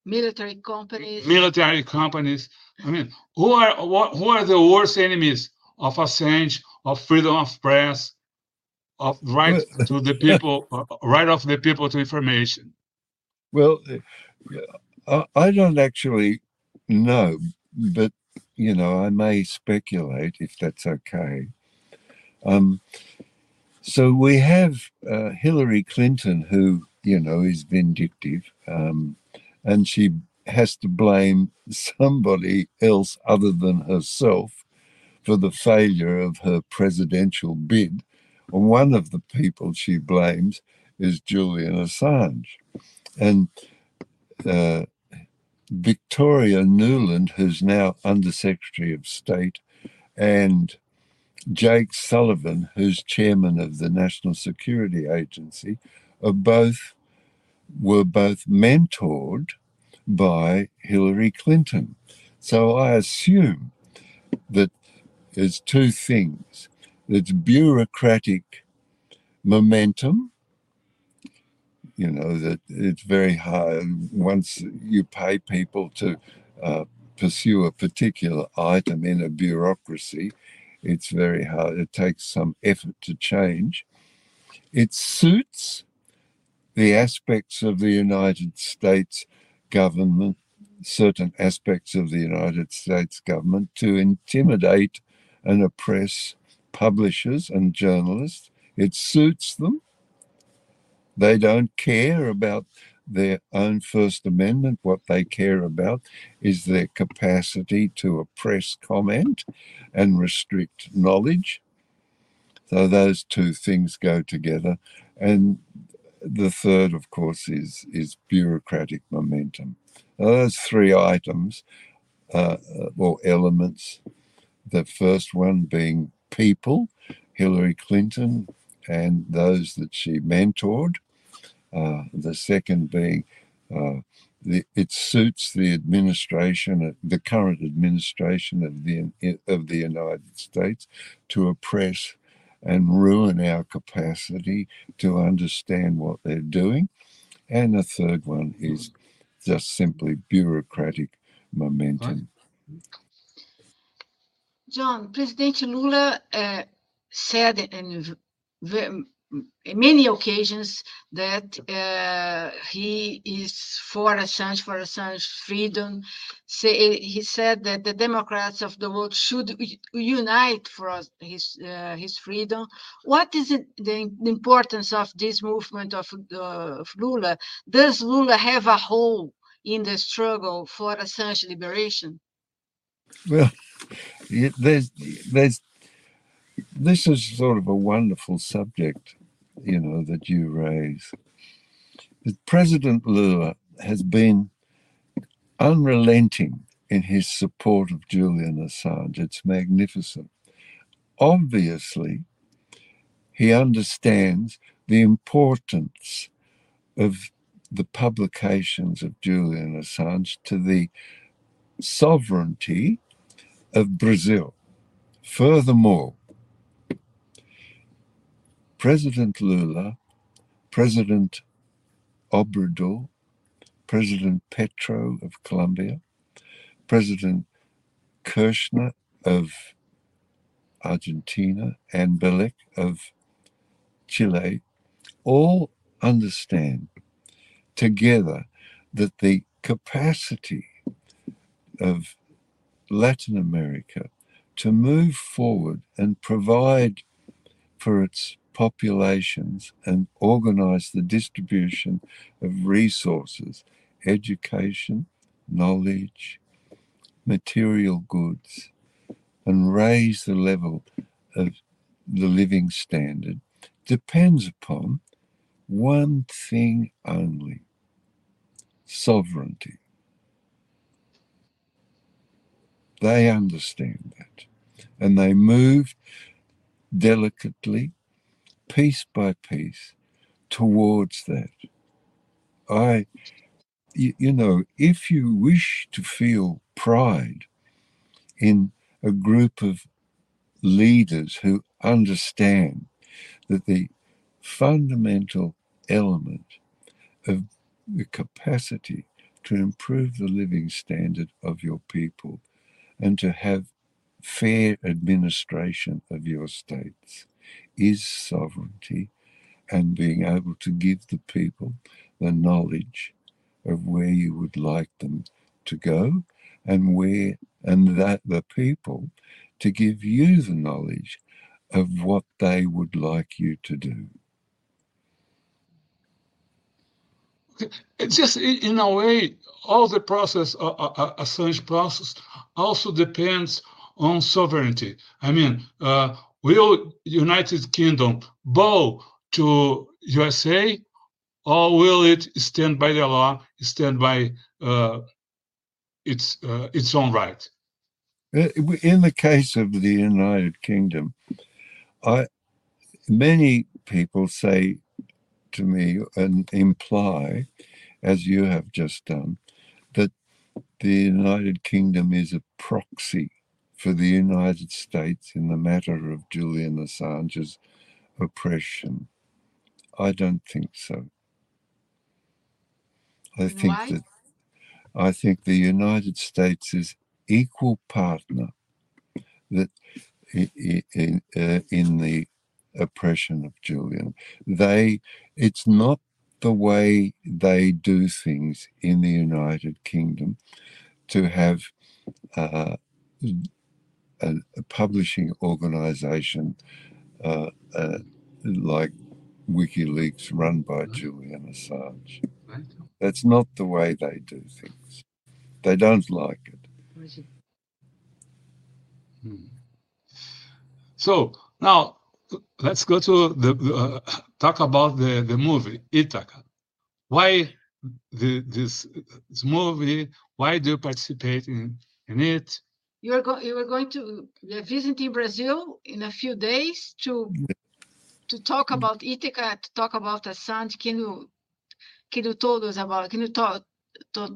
military companies. Military companies. I mean, who are who are the worst enemies of Assange, of freedom of press, of right to the [LAUGHS] people, uh, right of the people to information? Well, I don't actually know, but you know, I may speculate if that's okay. Um, so we have uh, Hillary Clinton, who you know is vindictive. Um, and she has to blame somebody else other than herself for the failure of her presidential bid. And one of the people she blames is Julian Assange. And uh, Victoria Nuland, who's now Under Secretary of State, and Jake Sullivan, who's chairman of the National Security Agency, are both were both mentored by Hillary Clinton. So I assume that there's two things. There's bureaucratic momentum, you know, that it's very hard once you pay people to uh, pursue a particular item in a bureaucracy, it's very hard. It takes some effort to change. It suits the aspects of the United States government, certain aspects of the United States government, to intimidate and oppress publishers and journalists. It suits them. They don't care about their own First Amendment. What they care about is their capacity to oppress comment and restrict knowledge. So those two things go together. And the third, of course, is, is bureaucratic momentum. Now, those three items uh, uh, or elements, the first one being people, Hillary Clinton and those that she mentored. Uh, the second being uh, the, it suits the administration, the current administration of the of the United States, to oppress and ruin our capacity to understand what they're doing. And the third one is just simply bureaucratic momentum. John, President Lula uh, said in many occasions that uh, he is for Assange, for Assange freedom. Say, he said that the Democrats of the world should unite for his uh, his freedom. What is it, the importance of this movement of, uh, of Lula? Does Lula have a role in the struggle for Assange liberation? Well, there's there's this is sort of a wonderful subject you know, that you raise. President Lula has been unrelenting in his support of Julian Assange. It's magnificent. Obviously, he understands the importance of the publications of Julian Assange to the sovereignty of Brazil. Furthermore, President Lula, President Obrador, President Petro of Colombia, President Kirchner of Argentina, and Boric of Chile all understand together that the capacity of Latin America to move forward and provide for its populations and organize the distribution of resources, education, knowledge, material goods, and raise the level of the living standard depends upon one thing only sovereignty. They understand that. And they move delicately piece by piece towards that. I, you, know, if you wish to feel pride in a group of leaders who understand that the fundamental element of the capacity to improve the living standard of your people and to have fair administration of your states is sovereignty and being able to give the people the knowledge of where you would like them to go and where and that the people to give you the knowledge of what they would like you to do it's just in a way all the process uh, assange process also depends on sovereignty. I mean, uh, will United Kingdom bow to USA, or will it stand by the law, stand by uh, its uh, its own right? Uh, in the case of the United Kingdom, I many people say to me and imply, as you have just done, that the United Kingdom is a proxy for the United States in the matter of Julian Assange's oppression. I don't think so. I think Why? that I think the United States is equal partner that in uh, in the oppression of Julian. They it's not the way they do things in the United Kingdom to have uh, a, a, publishing organization uh, uh, like WikiLeaks run by Julian Assange. That's not the way they do things. They don't like it. Hmm. So now let's go to the uh, talk about the the movie Ithaka. Why the, this, this movie? Why do you participate in in it? You are going. You are going to visit in Brazil in a few days to to talk about Ithaka, to talk about Assange. Can you can you tell us about? Can you talk? talk,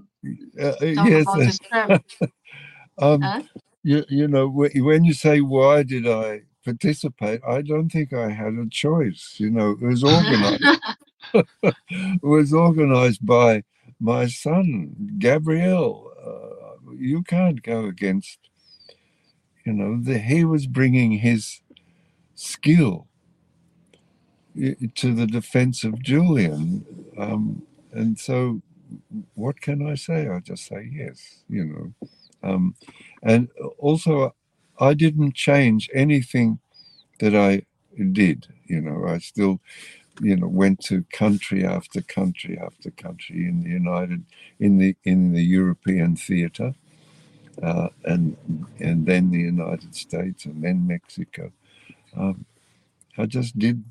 Uh, yes. about this [LAUGHS] um, Huh? you, you know, when you say, why did I participate? I don't think I had a choice. You know, it was organized. [LAUGHS] [LAUGHS] it was organized by my son, Gabriel. Uh, you can't go against, you know, the, he was bringing his skill to the defense of Julian. Um, and so, what can I say? I just say yes, you know. Um, and also, I didn't change anything that I did. You know, I still, you know, went to country after country after country in the United, in the in the European theatre, uh, and and then the United States, and then Mexico. Um, I just did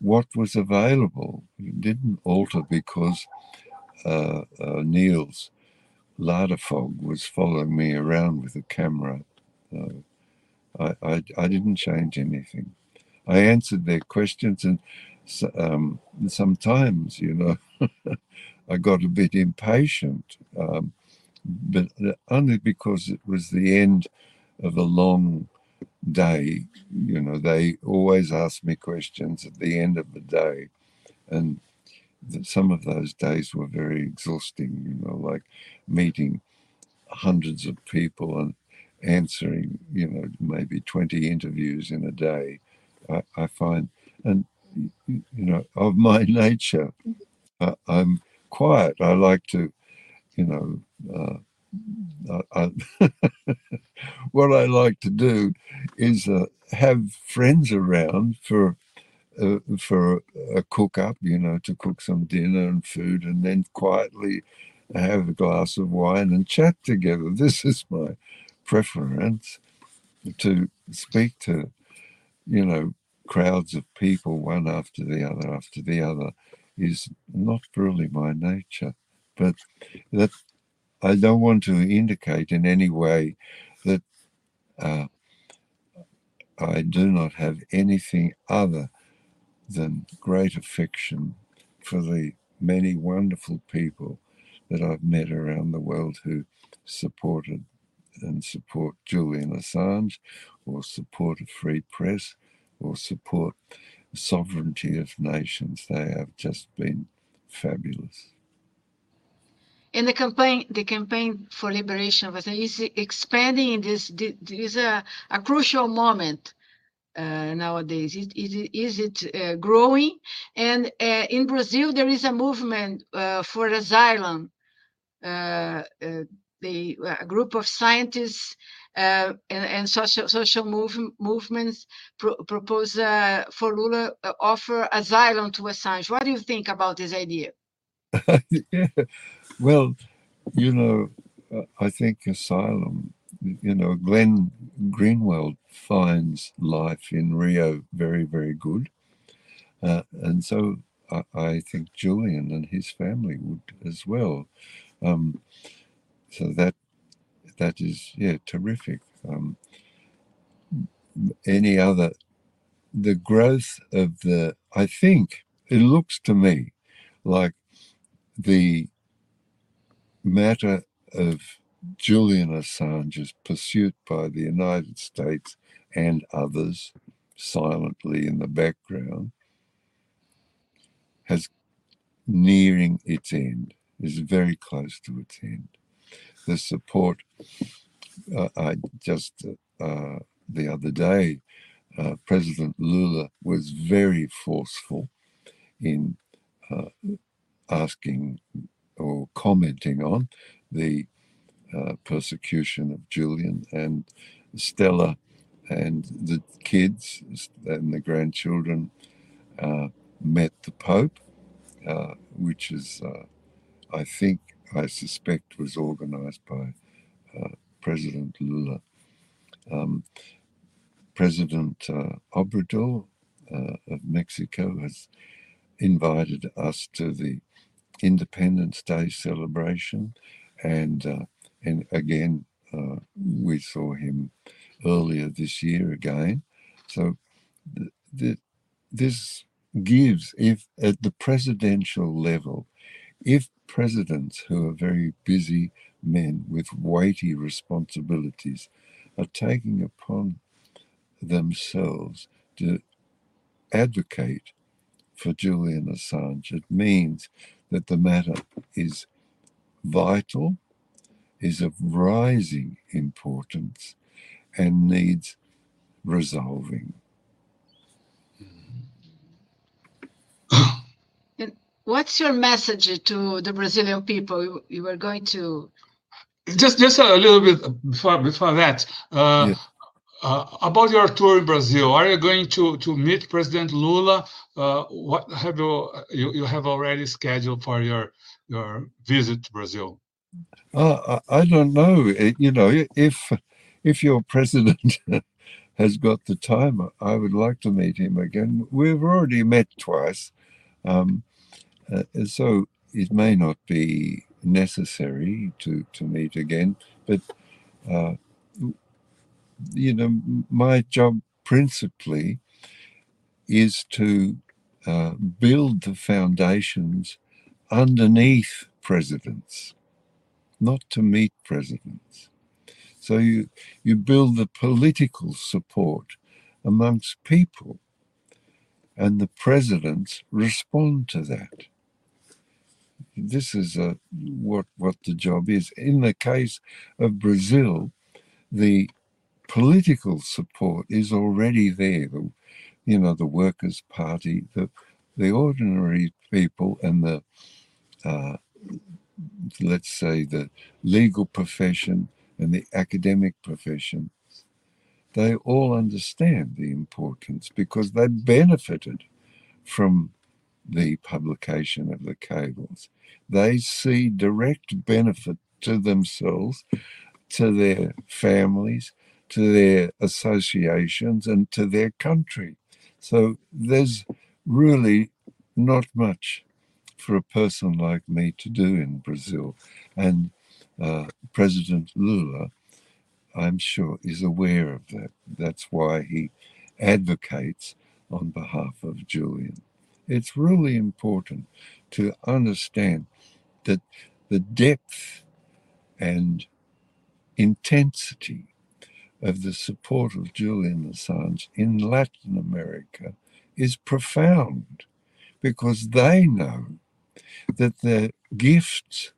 what was available. It didn't alter because uh, uh, Niels Ladefog was following me around with a camera. Uh, I, I, I didn't change anything. I answered their questions, and um, sometimes, you know, [LAUGHS] I got a bit impatient, um, but only because it was the end of a long day. You know, they always ask me questions at the end of the day, and th- some of those days were very exhausting. You know, like meeting hundreds of people and answering, you know, maybe 20 interviews in a day. I, I find, and, you know, of my [LAUGHS] nature, uh, I'm quiet. I like to, you know, uh, I, I [LAUGHS] what I like to do is uh, have friends around for uh, for a cook up, you know, to cook some dinner and food, and then quietly have a glass of wine and chat together. [LAUGHS] This is my preference to speak to, you know, crowds of people one after the other after the other is not really my nature. But that I don't want to indicate in any way that uh, I do not have anything other than great affection for the many wonderful people that I've met around the world who supported and support Julian Assange or support a free press or support sovereignty of nations. They have just been fabulous. And the campaign, the campaign for liberation is expanding in this. Is a, a crucial moment uh, nowadays. Is, it uh, growing? And uh, in Brazil, there is a movement uh, for asylum. Uh, uh, a group of scientists uh, and, and social social move, movements pro, propose uh, for Lula uh, offer asylum to Assange. What do you think about this idea? [LAUGHS] yeah. Well, you know, uh, I think asylum you know, Glenn Greenwald finds life in Rio very, very good. Uh, and so I, I, think Julian and his family would as well. Um, so that that is, yeah, terrific. Um, any other, the growth of the, I think it looks to me like the matter of Julian Assange's pursuit by the United States and others silently in the background has nearing its end, is very close to its end. The support, uh, I just uh, the other day, uh, President Lula was very forceful in uh, asking or commenting on the uh, persecution of Julian and Stella and the kids and the grandchildren uh, met the Pope, uh, which is, uh, I think, I suspect, was organized by uh, President Lula. Um, President uh, Obrador of Mexico has invited us to the Independence Day celebration, and uh, and again uh, we saw him earlier this year again. So the, the, this gives, if at the presidential level, if presidents who are very busy men with weighty responsibilities are taking upon themselves to advocate for Julian Assange. It means that the matter is vital, is of rising importance, and needs resolving. What's your message to the Brazilian people? You were going to just just a little bit before before that. Uh, yeah. Uh, about your tour in Brazil, are you going to, to meet President Lula? Uh, what have you, you, you have already scheduled for your your visit to Brazil? Uh, I don't know. It, you know, if if your [LAUGHS] president has got the time, I would like to meet him again. We've already met twice, um, uh, so it may not be necessary to to meet again, but. You know, my job principally is to uh, build the foundations underneath presidents, not to meet presidents. So you, you build the political support amongst people, and the presidents respond to that. This is a, what, what the job is. In the case of Brazil, the political support is already there. The, you know, the Workers' Party, the the ordinary people, and the uh, let's say the legal profession and the academic profession, they all understand the importance because they benefited from the publication of the cables. They see direct benefit to themselves, to their families, to their associations and to their country. So there's really not much for a person like me to do in Brazil. And uh, President Lula, I'm sure, is aware of that. That's why he advocates on behalf of Julian. It's really important to understand that the depth and intensity of the support of Julian Assange in Latin America is profound because they know that the gifts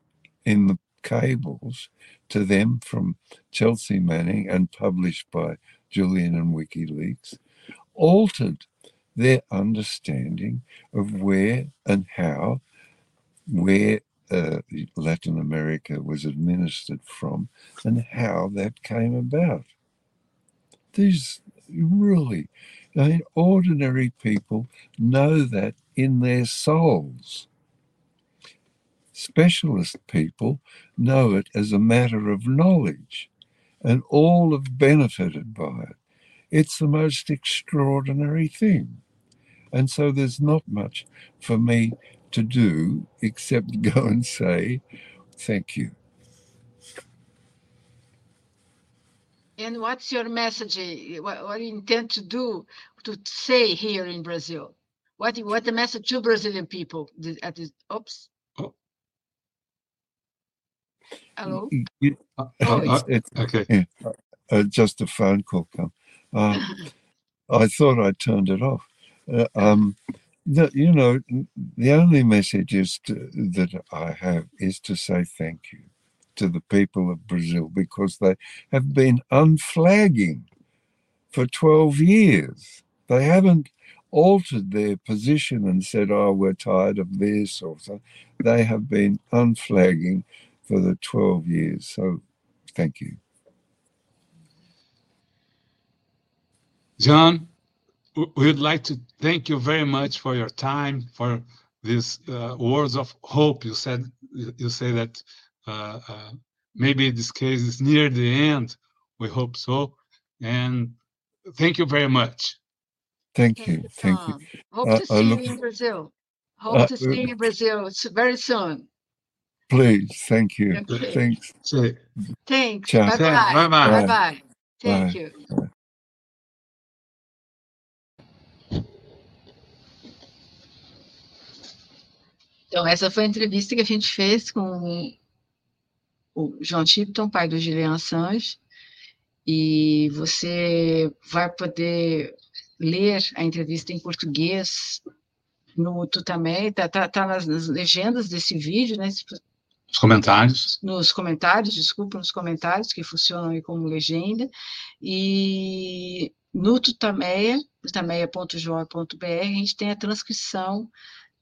in the cables to them from Chelsea Manning and published by Julian and WikiLeaks altered their understanding of where and how, where uh, Latin America was administered from, and how that came about. These really, I mean, ordinary people know that in their souls. Specialist people know it as a matter of knowledge and all have benefited by it. It's the most extraordinary thing. And so there's not much for me to do except [LAUGHS] go and say, thank you. And what's your message? What, what do you intend to do to say here in Brazil? What what the message to Brazilian people at this? Oops. Oh. Hello. You, uh, oh, it's, it's, okay. Yeah, uh, just a phone call come. Uh, [LAUGHS] I thought I turned it off. Uh, um, the, you know, the only message is to, that I have is to say thank you to the people of Brazil because they have been unflagging for 12 years. They haven't altered their position and said, oh, we're tired of this or something. They have been unflagging for the 12 years. So thank you. John, we would like to thank you very much for your time, for these uh, words of hope. You said you say that maybe this case is near the end. We hope so. And thank you very much. Thank you. Thank you. Hope uh, to see you in Brazil. Hope uh, to see you in Brazil very soon. Please. Thank you. Okay. Thanks. Thanks. Bye bye. Bye bye. Bye bye. Thank you. Então, essa foi a entrevista que a gente fez com o John Tipton, pai do Julian Assange, e você vai poder ler a entrevista em português no Tutamé, tá, tá, tá nas, nas, legendas desse vídeo, né? Nos comentários. Nos comentários, desculpa, nos comentários que funcionam aí como legenda. E no Tutameia, tutameia.joa.br, a gente tem a transcrição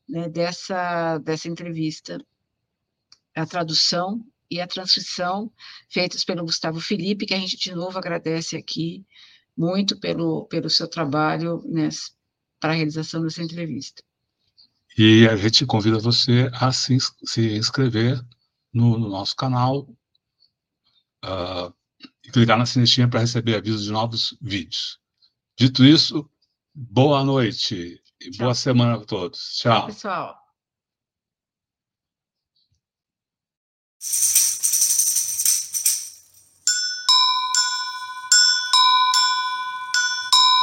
né, dessa, dessa entrevista, a tradução e a transcrição feitas pelo Gustavo Felipe, que a gente de novo agradece aqui muito pelo, pelo seu trabalho para a realização dessa entrevista. E a gente convida você a se, se inscrever no, no nosso canal uh, e clicar na sinetinha para receber avisos de novos vídeos. Dito isso, boa noite e Tchau. boa semana a todos. Tchau. Tchau, pessoal. you